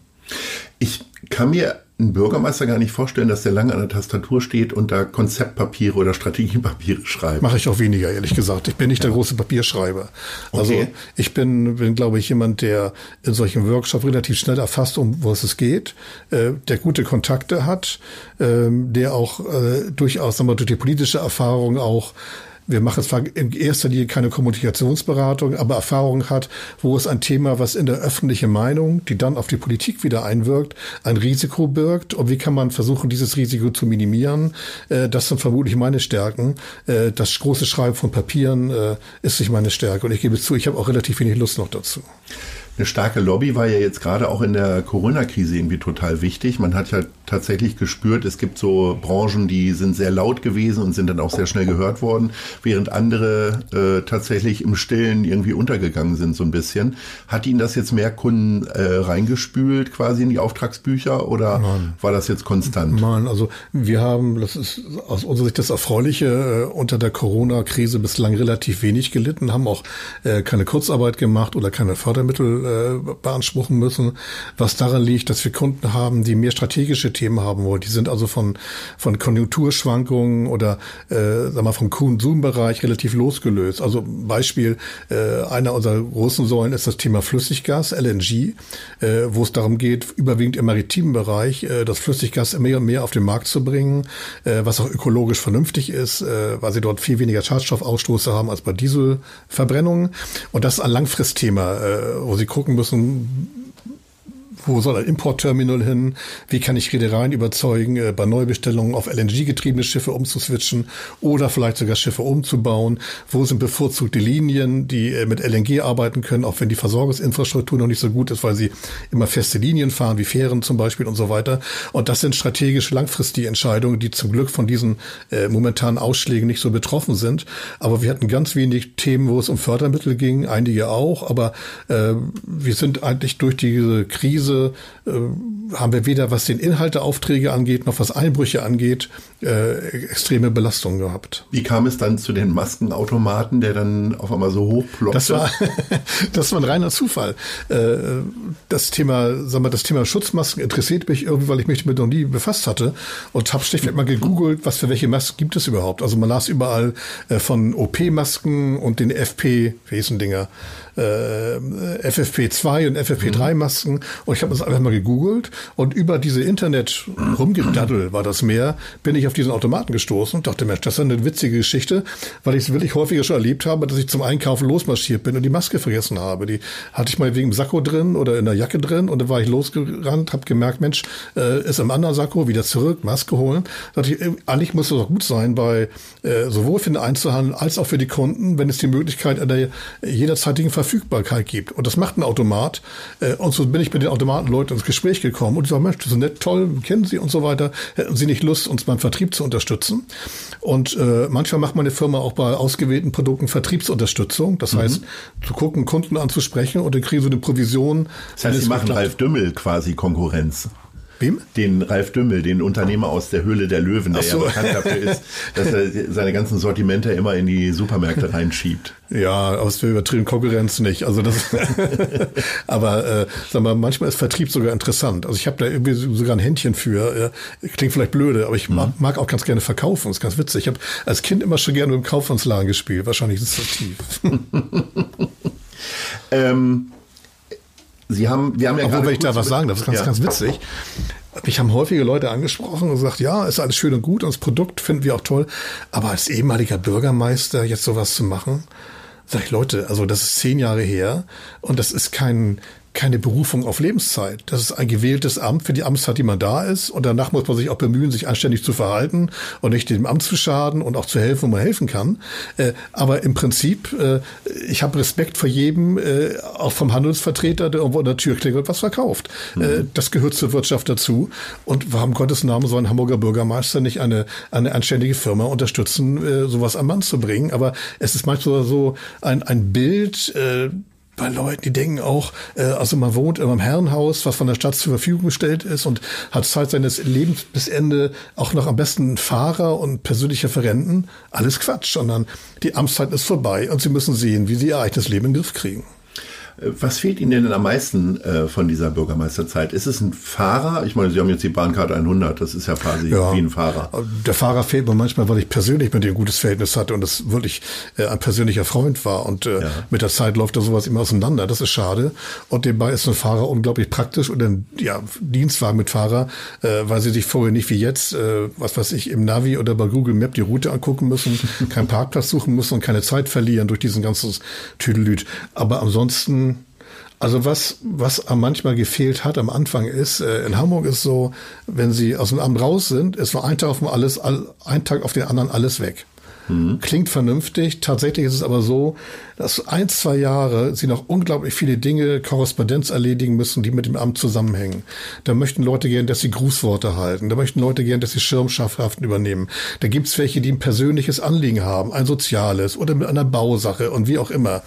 Ich kann mir ein Bürgermeister gar nicht vorstellen, dass der lange an der Tastatur steht und da Konzeptpapiere oder Strategiepapiere schreibt. Mache ich auch weniger, ehrlich gesagt. Ich bin nicht ja. der große Papierschreiber. Also okay. ich bin, bin, glaube ich, jemand, der in solchen Workshops relativ schnell erfasst, um was es geht, äh, der gute Kontakte hat, äh, der auch äh, durchaus sagen wir, durch die politische Erfahrung auch wir machen zwar in erster Linie keine Kommunikationsberatung, aber Erfahrung hat, wo es ein Thema, was in der öffentlichen Meinung, die dann auf die Politik wieder einwirkt, ein Risiko birgt und wie kann man versuchen, dieses Risiko zu minimieren. Äh, das sind vermutlich meine Stärken. Äh, das große Schreiben von Papieren äh, ist nicht meine Stärke und ich gebe zu, ich habe auch relativ wenig Lust noch dazu eine starke Lobby war ja jetzt gerade auch in der Corona-Krise irgendwie total wichtig. Man hat ja tatsächlich gespürt, es gibt so Branchen, die sind sehr laut gewesen und sind dann auch sehr schnell gehört worden, während andere äh, tatsächlich im Stillen irgendwie untergegangen sind so ein bisschen. Hat Ihnen das jetzt mehr Kunden äh, reingespült quasi in die Auftragsbücher oder Nein. war das jetzt konstant? Nein, also wir haben, das ist aus unserer Sicht das Erfreuliche, äh, unter der Corona-Krise bislang relativ wenig gelitten, haben auch äh, keine Kurzarbeit gemacht oder keine Fördermittel äh, beanspruchen müssen, was daran liegt, dass wir Kunden haben, die mehr strategische Themen haben wollen. Die sind also von, von Konjunkturschwankungen oder äh, sag mal, vom Konsumbereich relativ losgelöst. Also Beispiel, äh, einer unserer großen Säulen ist das Thema Flüssiggas, LNG, äh, wo es darum geht, überwiegend im maritimen Bereich äh, das Flüssiggas mehr und mehr auf den Markt zu bringen, äh, was auch ökologisch vernünftig ist, äh, weil sie dort viel weniger Schadstoffausstoße haben als bei Dieselverbrennungen. Und das ist ein Langfristthema, äh, wo sie gucken müssen, wo soll ein Importterminal hin? Wie kann ich Reedereien überzeugen, äh, bei Neubestellungen auf LNG-getriebene Schiffe umzuswitchen oder vielleicht sogar Schiffe umzubauen? Wo sind bevorzugte Linien, die äh, mit LNG arbeiten können, auch wenn die Versorgungsinfrastruktur noch nicht so gut ist, weil sie immer feste Linien fahren, wie Fähren zum Beispiel und so weiter. Und das sind strategische, langfristige Entscheidungen, die zum Glück von diesen äh, momentanen Ausschlägen nicht so betroffen sind. Aber wir hatten ganz wenig Themen, wo es um Fördermittel ging, einige auch, aber äh, wir sind eigentlich durch diese Krise, äh, haben wir weder was den Inhalt der Aufträge angeht, noch was Einbrüche angeht, äh, extreme Belastungen gehabt. Wie kam es dann zu den Maskenautomaten, der dann auf einmal so hoch ploppte? Das war, das war ein reiner Zufall. Äh, das Thema, sagen wir, das Thema Schutzmasken interessiert mich irgendwie, weil ich mich damit noch nie befasst hatte und habe schlichtweg mal gegoogelt, was für welche Masken gibt es überhaupt. Also man las überall äh, von OP-Masken und den FP, wie hießen Dinger, äh, FFP2 und FFP3-Masken. Und ich habe das einfach mal gegoogelt und über diese Internet rumgedaddel war das mehr, bin ich auf diesen Automaten gestoßen und dachte, Mensch, das ist eine witzige Geschichte, weil ich es wirklich häufiger schon erlebt habe, dass ich zum Einkaufen losmarschiert bin und die Maske vergessen habe. Die hatte ich mal wegen im Sakko drin oder in der Jacke drin und dann war ich losgerannt, habe gemerkt, Mensch, äh, ist im anderen Sakko, wieder zurück, Maske holen. Da dachte ich, äh, eigentlich muss das doch gut sein, bei äh, sowohl für den Einzelhandel als auch für die Kunden, wenn es die Möglichkeit einer jederzeitigen Verfügbarkeit gibt. Und das macht ein Automat. Äh, und so bin ich mit den Automatenleuten ins Gespräch gekommen und ich sage, Mensch, das ist nett, toll, kennen Sie und so weiter. Hätten Sie nicht Lust, uns beim Vertrieb zu unterstützen? Und äh, manchmal macht meine Firma auch bei ausgewählten Produkten Vertriebsunterstützung. Das mhm. heißt, zu gucken, Kunden anzusprechen und dann kriegen sie eine Provision. Das heißt, Sie machen. Ralf Dümmel quasi Konkurrenz. Wem? Den Ralf Dümmel, den Unternehmer aus der Höhle der Löwen, der so. ja bekannt dafür ist, dass er seine ganzen Sortimente immer in die Supermärkte reinschiebt. Ja, aus der übertriebenen Konkurrenz nicht. Also das, aber äh, sag mal, manchmal ist Vertrieb sogar interessant. Also ich habe da irgendwie sogar ein Händchen für. Ja, klingt vielleicht blöde, aber ich mhm. mag, mag, auch ganz gerne verkaufen. Das ist ganz witzig. Ich habe als Kind immer schon gerne im Kaufmannsladen gespielt. Wahrscheinlich ist es so tief. ähm, Sie haben, wir haben ja Obwohl, wenn ich da was sagen darf, das ist ganz, ja. ganz witzig. Mich haben häufige Leute angesprochen und gesagt, ja, ist alles schön und gut und das Produkt finden wir auch toll. Aber als ehemaliger Bürgermeister jetzt sowas zu machen, sag ich, Leute, also das ist zehn Jahre her und das ist kein, keine Berufung auf Lebenszeit. Das ist ein gewähltes Amt für die Amtszeit, die man da ist. Und danach muss man sich auch bemühen, sich anständig zu verhalten und nicht dem Amt zu schaden und auch zu helfen, wo man helfen kann. Äh, aber im Prinzip, äh, ich habe Respekt vor jedem, äh, auch vom Handelsvertreter, der irgendwo an der Tür klingelt, was verkauft. Mhm. Das gehört zur Wirtschaft dazu. Und warum Gottes Namen soll ein Hamburger Bürgermeister nicht eine, eine anständige Firma unterstützen, sowas am Mann zu bringen? Aber es ist manchmal so ein, ein Bild, bei Leuten, die denken auch, äh, also man wohnt in einem Herrenhaus, was von der Stadt zur Verfügung gestellt ist und hat Zeit seines Lebens bis Ende auch noch am besten Fahrer und persönliche Verrenten. Alles Quatsch, sondern die Amtszeit ist vorbei und sie müssen sehen, wie sie ihr eigenes Leben in den Griff kriegen. Was fehlt Ihnen denn am meisten äh, von dieser Bürgermeisterzeit? Ist es ein Fahrer? Ich meine, Sie haben jetzt die Bahnkarte 100, das ist ja quasi ja, wie ein Fahrer. Der Fahrer fehlt mir manchmal, weil ich persönlich mit dem ein gutes Verhältnis hatte und es wirklich äh, ein persönlicher Freund war. Und äh, ja. mit der Zeit läuft da sowas immer auseinander. Das ist schade. Und nebenbei ist ein Fahrer unglaublich praktisch und ein ja, Dienstwagen mit Fahrer, äh, weil sie sich vorher nicht wie jetzt, äh, was weiß ich, im Navi oder bei Google Map die Route angucken müssen, keinen Parkplatz suchen müssen und keine Zeit verlieren durch diesen ganzen Tüdelüt. Aber ansonsten also was, was manchmal gefehlt hat am Anfang ist, äh, in Hamburg ist so, wenn Sie aus dem Amt raus sind, ist nur ein Tag auf alles, ein Tag auf den anderen alles weg. Mhm. Klingt vernünftig. Tatsächlich ist es aber so, dass ein, zwei Jahre sie noch unglaublich viele Dinge, Korrespondenz erledigen müssen, die mit dem Amt zusammenhängen. Da möchten Leute gern, dass sie Grußworte halten. Da möchten Leute gern, dass sie Schirmschafthaften übernehmen. Da gibt's welche, die ein persönliches Anliegen haben, ein soziales oder mit einer Bausache und wie auch immer.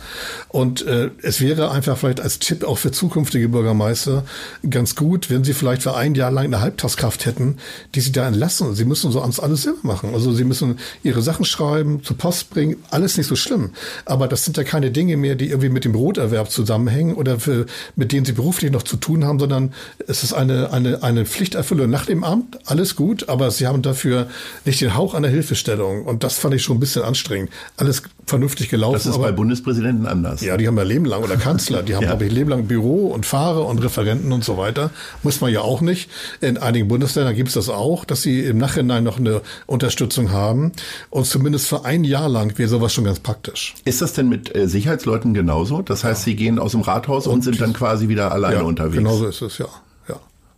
Und äh, es wäre einfach vielleicht als Tipp auch für zukünftige Bürgermeister ganz gut, wenn sie vielleicht für ein Jahr lang eine Halbtagskraft hätten, die sie da entlassen. Sie müssen so alles selber machen. Also sie müssen ihre Sachen schreiben, zur Post bringen, alles nicht so schlimm. Aber das sind ja keine Dinge mehr, die irgendwie mit dem Broterwerb zusammenhängen oder für, mit denen sie beruflich noch zu tun haben, sondern es ist eine, eine, eine Pflichterfüllung nach dem Amt. Alles gut, aber sie haben dafür nicht den Hauch einer Hilfestellung. Und das fand ich schon ein bisschen anstrengend. Alles vernünftig gelaufen. Das ist aber, bei Bundespräsidenten anders. Ja, die haben ja Leben lang oder Kanzler. Die haben, ja. glaube ich, Leben lang Büro und Fahrer und Referenten und so weiter. Muss man ja auch nicht. In einigen Bundesländern gibt es das auch, dass sie im Nachhinein noch eine Unterstützung haben. Und zumindest für ein Jahr lang wäre sowas schon ganz praktisch. Ist das denn mit äh, Sicherheitsleuten genauso? Das heißt, ja. sie gehen aus dem Rathaus und, und, sind dann quasi wieder alleine ja, unterwegs. Genauso ist es, ja.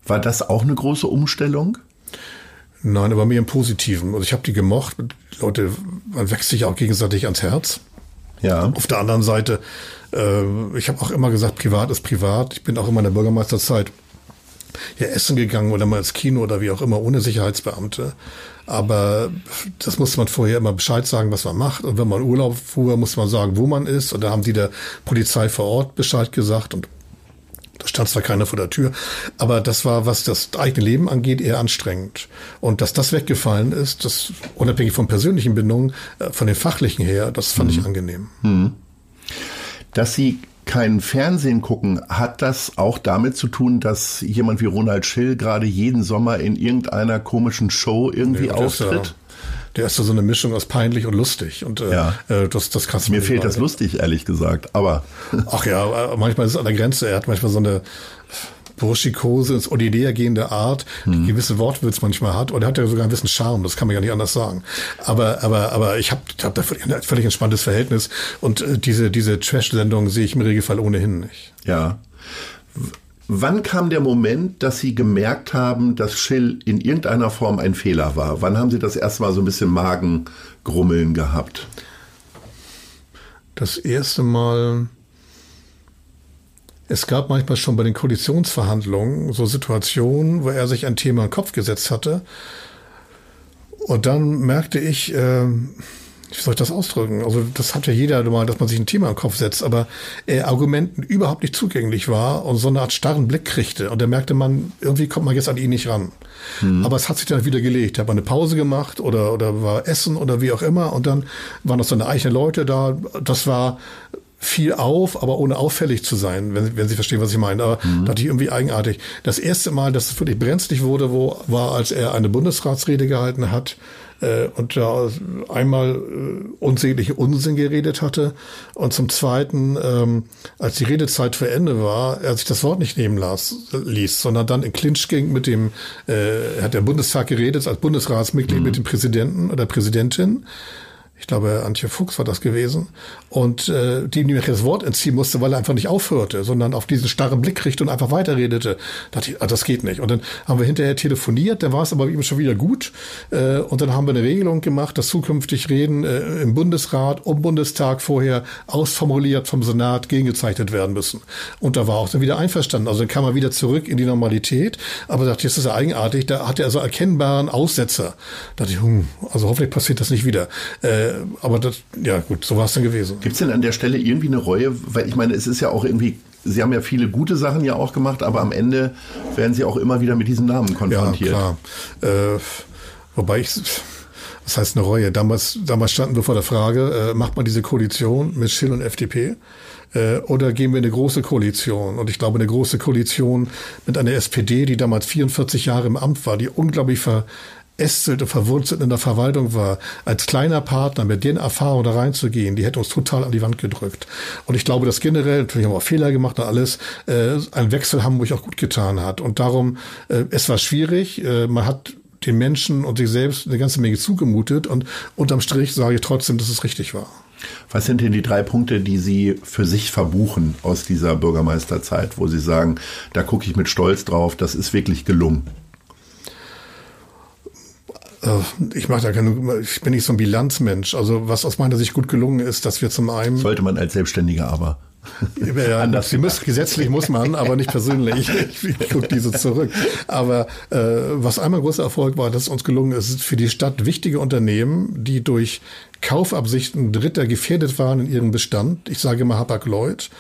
War das auch eine große Umstellung? Nein, aber mehr im Positiven. Also ich habe die gemocht. Leute, man wächst sich auch gegenseitig ans Herz. Ja. Auf der anderen Seite, äh, ich habe auch immer gesagt, privat ist privat. Ich bin auch immer in der Bürgermeisterzeit ja essen gegangen oder mal ins Kino oder wie auch immer, ohne Sicherheitsbeamte. Aber das musste man vorher immer Bescheid sagen, was man macht. Und wenn man Urlaub fuhr, musste man sagen, wo man ist. Und da haben die der Polizei vor Ort Bescheid gesagt. Und stand zwar keiner vor der Tür, aber das war, was das eigene Leben angeht, eher anstrengend. Und dass das weggefallen ist, das unabhängig von persönlichen Bindungen, äh, von den fachlichen her, das fand mhm. ich angenehm. Mhm. Dass Sie kein Fernsehen gucken, hat das auch damit zu tun, dass jemand wie Ronald Schill gerade jeden Sommer in irgendeiner komischen Show irgendwie nee, auftritt? Der ist so eine Mischung aus peinlich und lustig. Und äh, ja. äh, das, das kannst du Mir fehlt das lustig, ehrlich gesagt. Aber ach ja, äh, manchmal ist es an der Grenze. Er hat manchmal so eine burschikose, ins Ordinär gehende Art, die mhm. gewisse Wortwitz manchmal hat. Und er hat ja sogar einen gewissen Charme, das kann man ja nicht anders sagen. Aber, aber, aber ich habe hab da völlig, ein völlig entspanntes Verhältnis. Und äh, diese, diese Trash-Sendung sehe ich im Regelfall ohnehin nicht. Ja. Wann kam der Moment, dass Sie gemerkt haben, dass Schill in irgendeiner Form ein Fehler war? Wann haben Sie das erste Mal so ein bisschen Magengrummeln gehabt? Das erste Mal es gab manchmal schon bei den Koalitionsverhandlungen so Situationen, wo er sich ein Thema in den Kopf gesetzt hatte. Und dann merkte ich, äh, wie soll ich das ausdrücken? Also das hat ja jeder mal, dass man sich ein Thema im Kopf setzt, aber er Argumenten überhaupt nicht zugänglich war und so eine Art starren Blick kriegte. Und da merkte man, irgendwie kommt man jetzt an ihn nicht ran. Mhm. Aber es hat sich dann wieder gelegt. Er hat mal eine Pause gemacht oder, oder war Essen oder wie auch immer. Und dann waren noch so eine eigene Leute da. Das war viel auf, aber ohne auffällig zu sein, wenn, wenn Sie verstehen, was ich meine. Aber mhm. dachte ich irgendwie eigenartig. Das erste Mal, dass es wirklich brenzlig wurde, wo, war, als er eine Bundesratsrede gehalten hat äh, und da einmal äh, unsägliche Unsinn geredet hatte und zum Zweiten, ähm, als die Redezeit für Ende war, er sich das Wort nicht nehmen las, ließ, sondern dann in Clinch ging mit dem, äh, hat der Bundestag geredet als Bundesratsmitglied mhm. mit dem Präsidenten oder Präsidentin ich glaube, Antje Fuchs war das gewesen, und äh, die ihm das Wort entziehen musste, weil er einfach nicht aufhörte, sondern auf diesen starren Blick richtete und einfach weiterredete. Da dachte ich, ah, das geht nicht. Und dann haben wir hinterher telefoniert, dann war es aber eben schon wieder gut. Äh, und dann haben wir eine Regelung gemacht, dass zukünftig Reden äh, im Bundesrat und Bundestag vorher ausformuliert vom Senat gegengezeichnet werden müssen. Und da war auch dann wieder einverstanden. Also dann kam er wieder zurück in die Normalität. Aber dachte, jetzt ist er eigenartig, da hat er also erkennbaren Aussetzer. Da dachte ich, hm, also hoffentlich passiert das nicht wieder. Äh, aber das, ja gut, so war es dann gewesen. Gibt es denn an der Stelle irgendwie eine Reue? Weil ich meine, es ist ja auch irgendwie, Sie haben ja viele gute Sachen ja auch gemacht, aber am Ende werden Sie auch immer wieder mit diesem Namen konfrontiert. Ja, klar. Äh, wobei ich, was heißt eine Reue? Damals, damals standen wir vor der Frage, äh, macht man diese Koalition mit Schill und FDP? Äh, oder gehen wir in eine große Koalition? Und ich glaube, eine große Koalition mit einer SPD, die damals 44 Jahre im Amt war, die unglaublich ver, ästelt und verwurzelt in der Verwaltung war, als kleiner Partner mit den Erfahrungen da reinzugehen, die hätte uns total an die Wand gedrückt. Und ich glaube, dass generell, natürlich haben wir auch Fehler gemacht und alles, äh, ein Wechsel Hamburg auch gut getan hat. Und darum, äh, es war schwierig, äh, man hat den Menschen und sich selbst eine ganze Menge zugemutet und unterm Strich sage ich trotzdem, dass es richtig war. Was sind denn die drei Punkte, die Sie für sich verbuchen aus dieser Bürgermeisterzeit, wo Sie sagen, da gucke ich mit Stolz drauf, das ist wirklich gelungen? Äh, ich mache da keine, ich bin nicht so ein Bilanzmensch. Also was aus meiner Sicht gut gelungen ist, dass wir zum einen. Sollte man als Selbstständiger aber. Ja, Anders Sie müssen, gesetzlich muss man, aber nicht persönlich. Ich, ich gucke diese zurück. Aber äh, was einmal großer Erfolg war, dass es uns gelungen ist, für die Stadt wichtige Unternehmen, die durch Kaufabsichten Dritter gefährdet waren in ihrem Bestand, ich sage mal Hapag-Lloyd,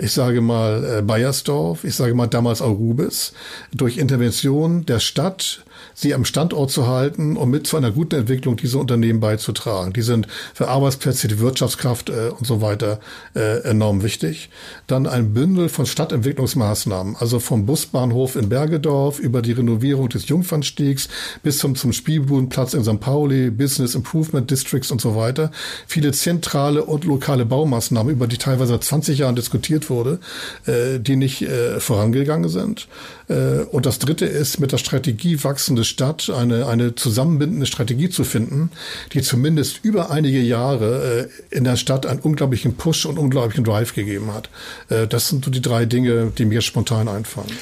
ich sage mal äh, Bayersdorf, ich sage mal damals Arubis, durch Intervention der Stadt sie am Standort zu halten und mit zu einer guten Entwicklung dieser Unternehmen beizutragen. Die sind für Arbeitsplätze, die Wirtschaftskraft äh, und so weiter äh, enorm wichtig. Dann ein Bündel von Stadtentwicklungsmaßnahmen, also vom Busbahnhof in Bergedorf über die Renovierung des Jungfernstiegs bis zum, zum Spielbudenplatz in St. Pauli, Business Improvement Districts und so weiter. Viele zentrale und lokale Baumaßnahmen, über die teilweise 20 Jahren diskutiert wurde, äh, die nicht äh, vorangegangen sind. Äh, und das dritte ist, mit der Strategie wachsende Stadt eine, eine zusammenbindende Strategie zu finden, die zumindest über einige Jahre äh, in der Stadt einen unglaublichen Push und unglaublichen Drive gegeben hat. Äh, das sind so die drei Dinge, die mir spontan einfallen.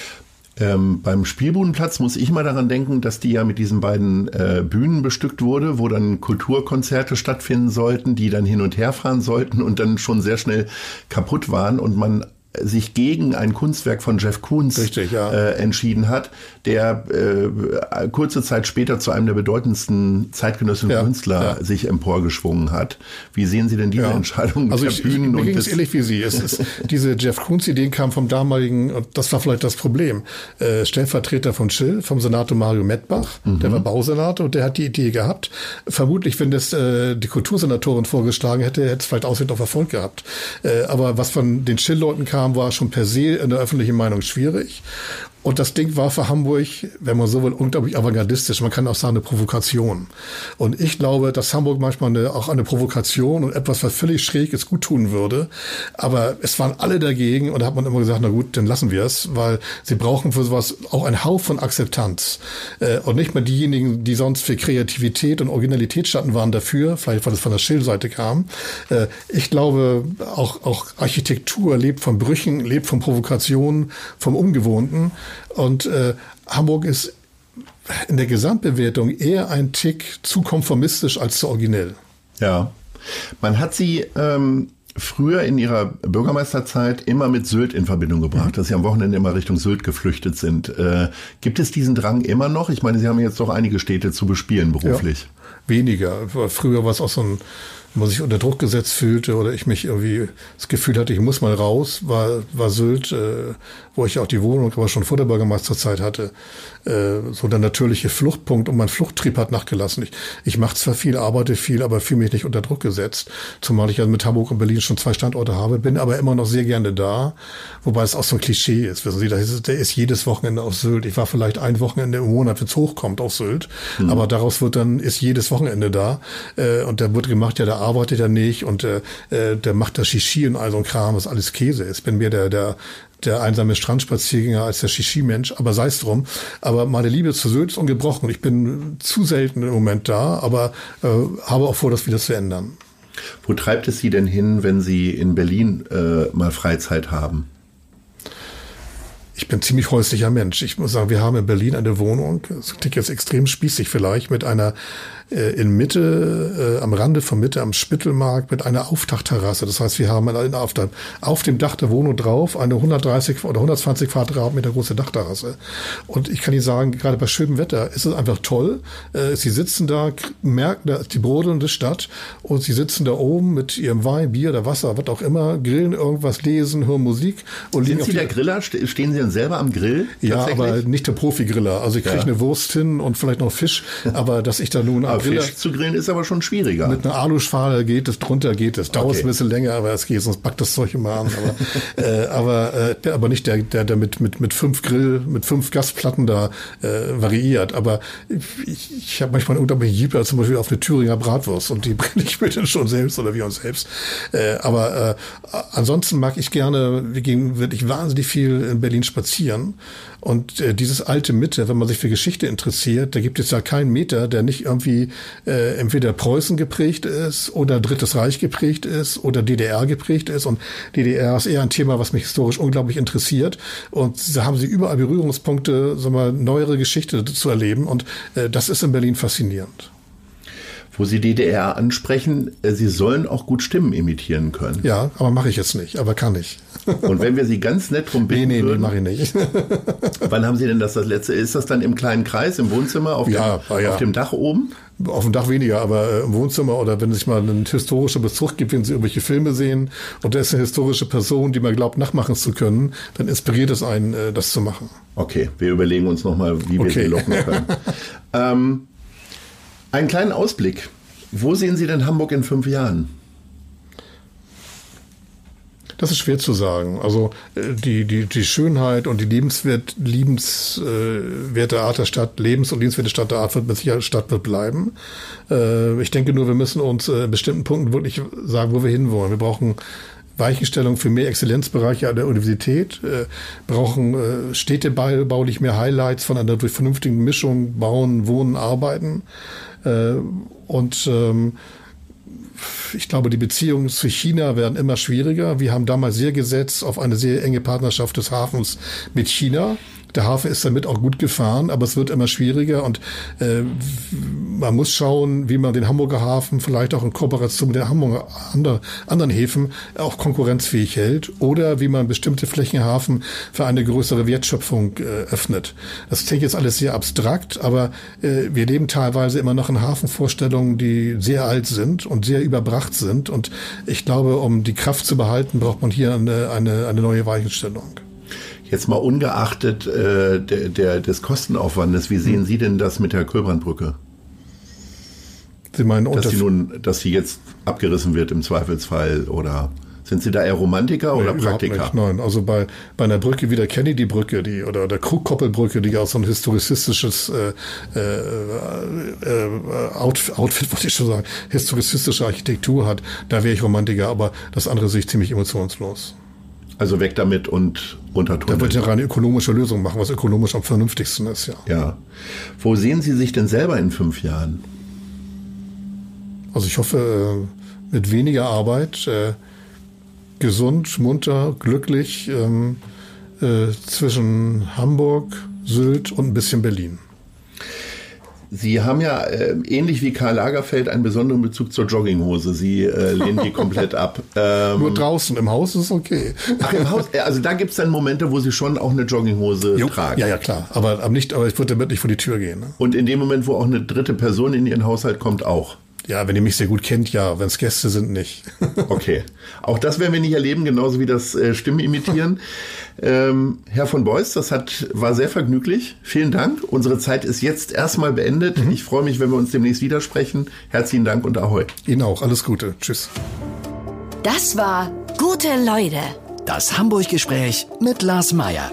Ähm, beim Spielbudenplatz muss ich mal daran denken, dass die ja mit diesen beiden äh, Bühnen bestückt wurde, wo dann Kulturkonzerte stattfinden sollten, die dann hin und her fahren sollten und dann schon sehr schnell kaputt waren und man sich gegen ein Kunstwerk von Jeff Koons Richtig, ja. äh, entschieden hat, der äh, kurze Zeit später zu einem der bedeutendsten zeitgenössischen Ja, Künstler ja. sich emporgeschwungen hat. Wie sehen Sie denn diese. Entscheidung Also der ich, ich, Bühnen mir und ging es ähnlich wie Sie. Es ist, diese Jeff Koons-Ideen kamen vom damaligen, und das war vielleicht das Problem, äh, Stellvertreter von Schill, vom Senator Mario Mettbach, der war Bausenator und der hat die Idee gehabt. Vermutlich, wenn das äh, die Kultursenatorin vorgeschlagen hätte, hätte es vielleicht Aussicht auf Erfolg gehabt. Äh, aber was von den Schill-Leuten kam, war schon per se in der öffentlichen Meinung schwierig. Und das Ding war für Hamburg, wenn man so will, unglaublich avantgardistisch. Man kann auch sagen, eine Provokation. Und ich glaube, dass Hamburg manchmal eine, auch eine Provokation und etwas, was völlig schräg ist, gut tun würde. Aber es waren alle dagegen und da hat man immer gesagt, na gut, dann lassen wir es, weil sie brauchen für sowas auch einen Hauch von Akzeptanz. Äh, und nicht mal diejenigen, die sonst für Kreativität und Originalität standen, waren dafür, vielleicht weil es von der Schill-Seite kam. Äh, ich glaube, auch, auch Architektur lebt von Brüchen, lebt von Provokationen, vom Ungewohnten. Und äh, Hamburg ist in der Gesamtbewertung eher ein Tick zu konformistisch als zu originell. Ja. Man hat sie ähm, früher in ihrer Bürgermeisterzeit immer mit Sylt in Verbindung gebracht, dass sie am Wochenende immer Richtung Sylt geflüchtet sind. Äh, gibt es diesen Drang immer noch? Ich meine, Sie haben jetzt doch einige Städte zu bespielen beruflich. Weniger. Früher war es auch so ein, wenn man sich unter Druck gesetzt fühlte oder ich mich irgendwie das Gefühl hatte, ich muss mal raus, war, war Sylt, äh, wo ich auch die Wohnung aber schon vor der Bürgermeisterzeit hatte, äh, so der natürliche Fluchtpunkt und mein Fluchttrieb hat nachgelassen. Ich, ich mache zwar viel, arbeite viel, aber fühle mich nicht unter Druck gesetzt, zumal ich ja mit Hamburg und Berlin schon zwei Standorte habe, bin aber immer noch sehr gerne da, wobei es auch so ein Klischee ist. Wissen Sie, da ist, der ist jedes Wochenende auf Sylt. Ich war vielleicht ein Wochenende im Monat, wenn es hochkommt, auf Sylt, aber daraus wird dann, ist jedes Wochenende da äh, und der wird gemacht, ja, der arbeitet ja nicht und äh, äh, der macht das Shishi und all so ein Kram, was alles Käse ist. Bin mir der, der der einsame Strandspaziergänger als der Shishi-Mensch, aber sei es drum. Aber meine Liebe zu Sylt ist ungebrochen. Ich bin zu selten im Moment da, aber äh, habe auch vor, das wieder zu ändern. Wo treibt es Sie denn hin, wenn Sie in Berlin äh, mal Freizeit haben? Ich bin ziemlich häuslicher Mensch. Ich muss sagen, wir haben in Berlin eine Wohnung, das klingt jetzt extrem spießig vielleicht, mit einer äh, in Mitte, äh, am Rande von Mitte, am Spittelmarkt, mit einer Aufdachterrasse. Das heißt, wir haben eine, auf, der, auf dem Dach der Wohnung drauf eine 130 oder 120 Quadratmeter große Dachterrasse. Und ich kann Ihnen sagen, gerade bei schönem Wetter ist es einfach toll. Äh, Sie sitzen da, merken, da ist die brodelnde Stadt und Sie sitzen da oben mit Ihrem Wein, Bier oder Wasser, was auch immer, grillen irgendwas, lesen, hören Musik und Sind Sie der Griller? Ste- Stehen Sie dann selber am Grill? ja, aber nicht der Profi-Griller. Also ich kriege Ja. eine Wurst hin und vielleicht noch Fisch, aber dass ich da nun Aber Griller Fisch zu grillen ist aber schon schwieriger. mit einer Aluschale geht es, drunter geht es. Dauert Okay. ein bisschen länger, aber es geht, sonst backt das Zeug immer an. Aber, äh, aber, äh, aber nicht der, der, der mit, mit, mit fünf Grill, mit fünf Gasplatten da äh, variiert. Aber ich, ich habe manchmal einen unglaublichen Jeeper, zum Beispiel auf eine Thüringer Bratwurst und die bringe ich mir dann schon selbst oder wir uns selbst. Äh, aber äh, ansonsten mag ich gerne, wir gehen wirklich wahnsinnig viel in Berlin spazieren. Und äh, dieses alte Mitte, wenn man sich für Geschichte interessiert, da gibt es ja keinen Meter, der nicht irgendwie äh, entweder Preußen geprägt ist oder Drittes Reich geprägt ist oder DDR geprägt ist. Und DDR ist eher ein Thema, was mich historisch unglaublich interessiert. Und da haben sie überall Berührungspunkte, sagen wir, neuere Geschichte zu erleben. Und äh, das ist in Berlin faszinierend. Wo Sie DDR ansprechen, äh, Sie sollen auch gut Stimmen imitieren können. Ja, aber mache ich jetzt nicht, aber kann ich. Und wenn wir Sie ganz nett drum Nee, bitten nee, nee, würden, mache ich nicht. wann haben Sie denn das das letzte? Ist das dann im kleinen Kreis, im Wohnzimmer, auf, Ja, dem, ah, ja. auf dem Dach oben? Auf dem Dach weniger, aber äh, im Wohnzimmer oder wenn sich mal ein historischer Bezug gibt, wenn Sie irgendwelche Filme sehen und da ist eine historische Person, die man glaubt, nachmachen zu können, dann inspiriert es einen, äh, das zu machen. Okay, wir überlegen uns nochmal, wie wir Okay. Sie locken können. ähm, einen kleinen Ausblick. Wo sehen Sie denn Hamburg in fünf Jahren? Das ist schwer zu sagen. Also äh, die, die, die Schönheit und die lebenswert, liebenswerte Art der Stadt, lebens- und liebenswerte Stadt der Art wird mit Sicherheit Stadt wird bleiben. Äh, Ich denke nur, wir müssen uns äh, in bestimmten Punkten wirklich sagen, wo wir hinwollen. Wir brauchen Weichenstellung für mehr Exzellenzbereiche an der Universität, äh, brauchen äh, städtebaulich mehr Highlights von einer durch vernünftigen Mischung bauen, wohnen, arbeiten. Äh, und ähm, ich glaube, die Beziehungen zu China werden immer schwieriger. Wir haben damals sehr gesetzt auf eine sehr enge Partnerschaft des Hafens mit China. Der Hafen ist damit auch gut gefahren, aber es wird immer schwieriger und äh, man muss schauen, wie man den Hamburger Hafen vielleicht auch in Kooperation mit den Hamburger andre, anderen Häfen auch konkurrenzfähig hält oder wie man bestimmte Flächenhafen für eine größere Wertschöpfung äh, öffnet. Das klingt jetzt alles sehr abstrakt, aber äh, wir leben teilweise immer noch in Hafenvorstellungen, die sehr alt sind und sehr überbracht sind und ich glaube, um die Kraft zu behalten, braucht man hier eine, eine, eine neue Weichenstellung. Jetzt mal ungeachtet äh, der, der, des Kostenaufwandes, wie sehen hm. Sie denn das mit der Kölbrandbrücke? Sie meinen, dass sie nun, dass sie jetzt abgerissen wird im Zweifelsfall oder sind Sie da eher Romantiker nee, oder Praktiker? Nicht, nein, also bei, bei einer Brücke wie der Kennedy-Brücke die, oder der Krugkoppelbrücke, die auch so ein historizistisches äh, äh, äh, Outfit, Outfit, wollte ich schon sagen, historizistische Architektur hat, da wäre ich Romantiker, aber das andere sehe ich ziemlich emotionslos. Also weg damit und untertun. Da wird ja eine ökonomische Lösung machen, was ökonomisch am vernünftigsten ist, ja. Ja. Wo sehen Sie sich denn selber in fünf Jahren? Also ich hoffe, äh, mit weniger Arbeit, äh, gesund, munter, glücklich ähm, äh, zwischen Hamburg, Sylt und ein bisschen Berlin. Sie haben ja äh, ähnlich wie Karl Lagerfeld einen besonderen Bezug zur Jogginghose. Sie äh, lehnen die komplett ab. Ähm, Nur draußen, im Haus ist okay. Ach, im Haus, also da gibt es dann Momente, wo Sie schon auch eine Jogginghose jo, tragen. Ja, ja, klar. Aber, aber, nicht, aber ich würde damit nicht vor die Tür gehen. Ne? Und in dem Moment, wo auch eine dritte Person in Ihren Haushalt kommt, auch. Ja, wenn ihr mich sehr gut kennt, ja. Wenn es Gäste sind, nicht. okay. Auch das werden wir nicht erleben, genauso wie das äh, Stimmen imitieren. ähm, Herr von Beuys, das hat, war sehr vergnüglich. Vielen Dank. Unsere Zeit ist jetzt erstmal beendet. Mhm. Ich freue mich, wenn wir uns demnächst widersprechen. Herzlichen Dank und Ahoi. Ihnen auch. Alles Gute. Tschüss. Das war Gute Leute. Das Hamburg-Gespräch mit Lars Meier.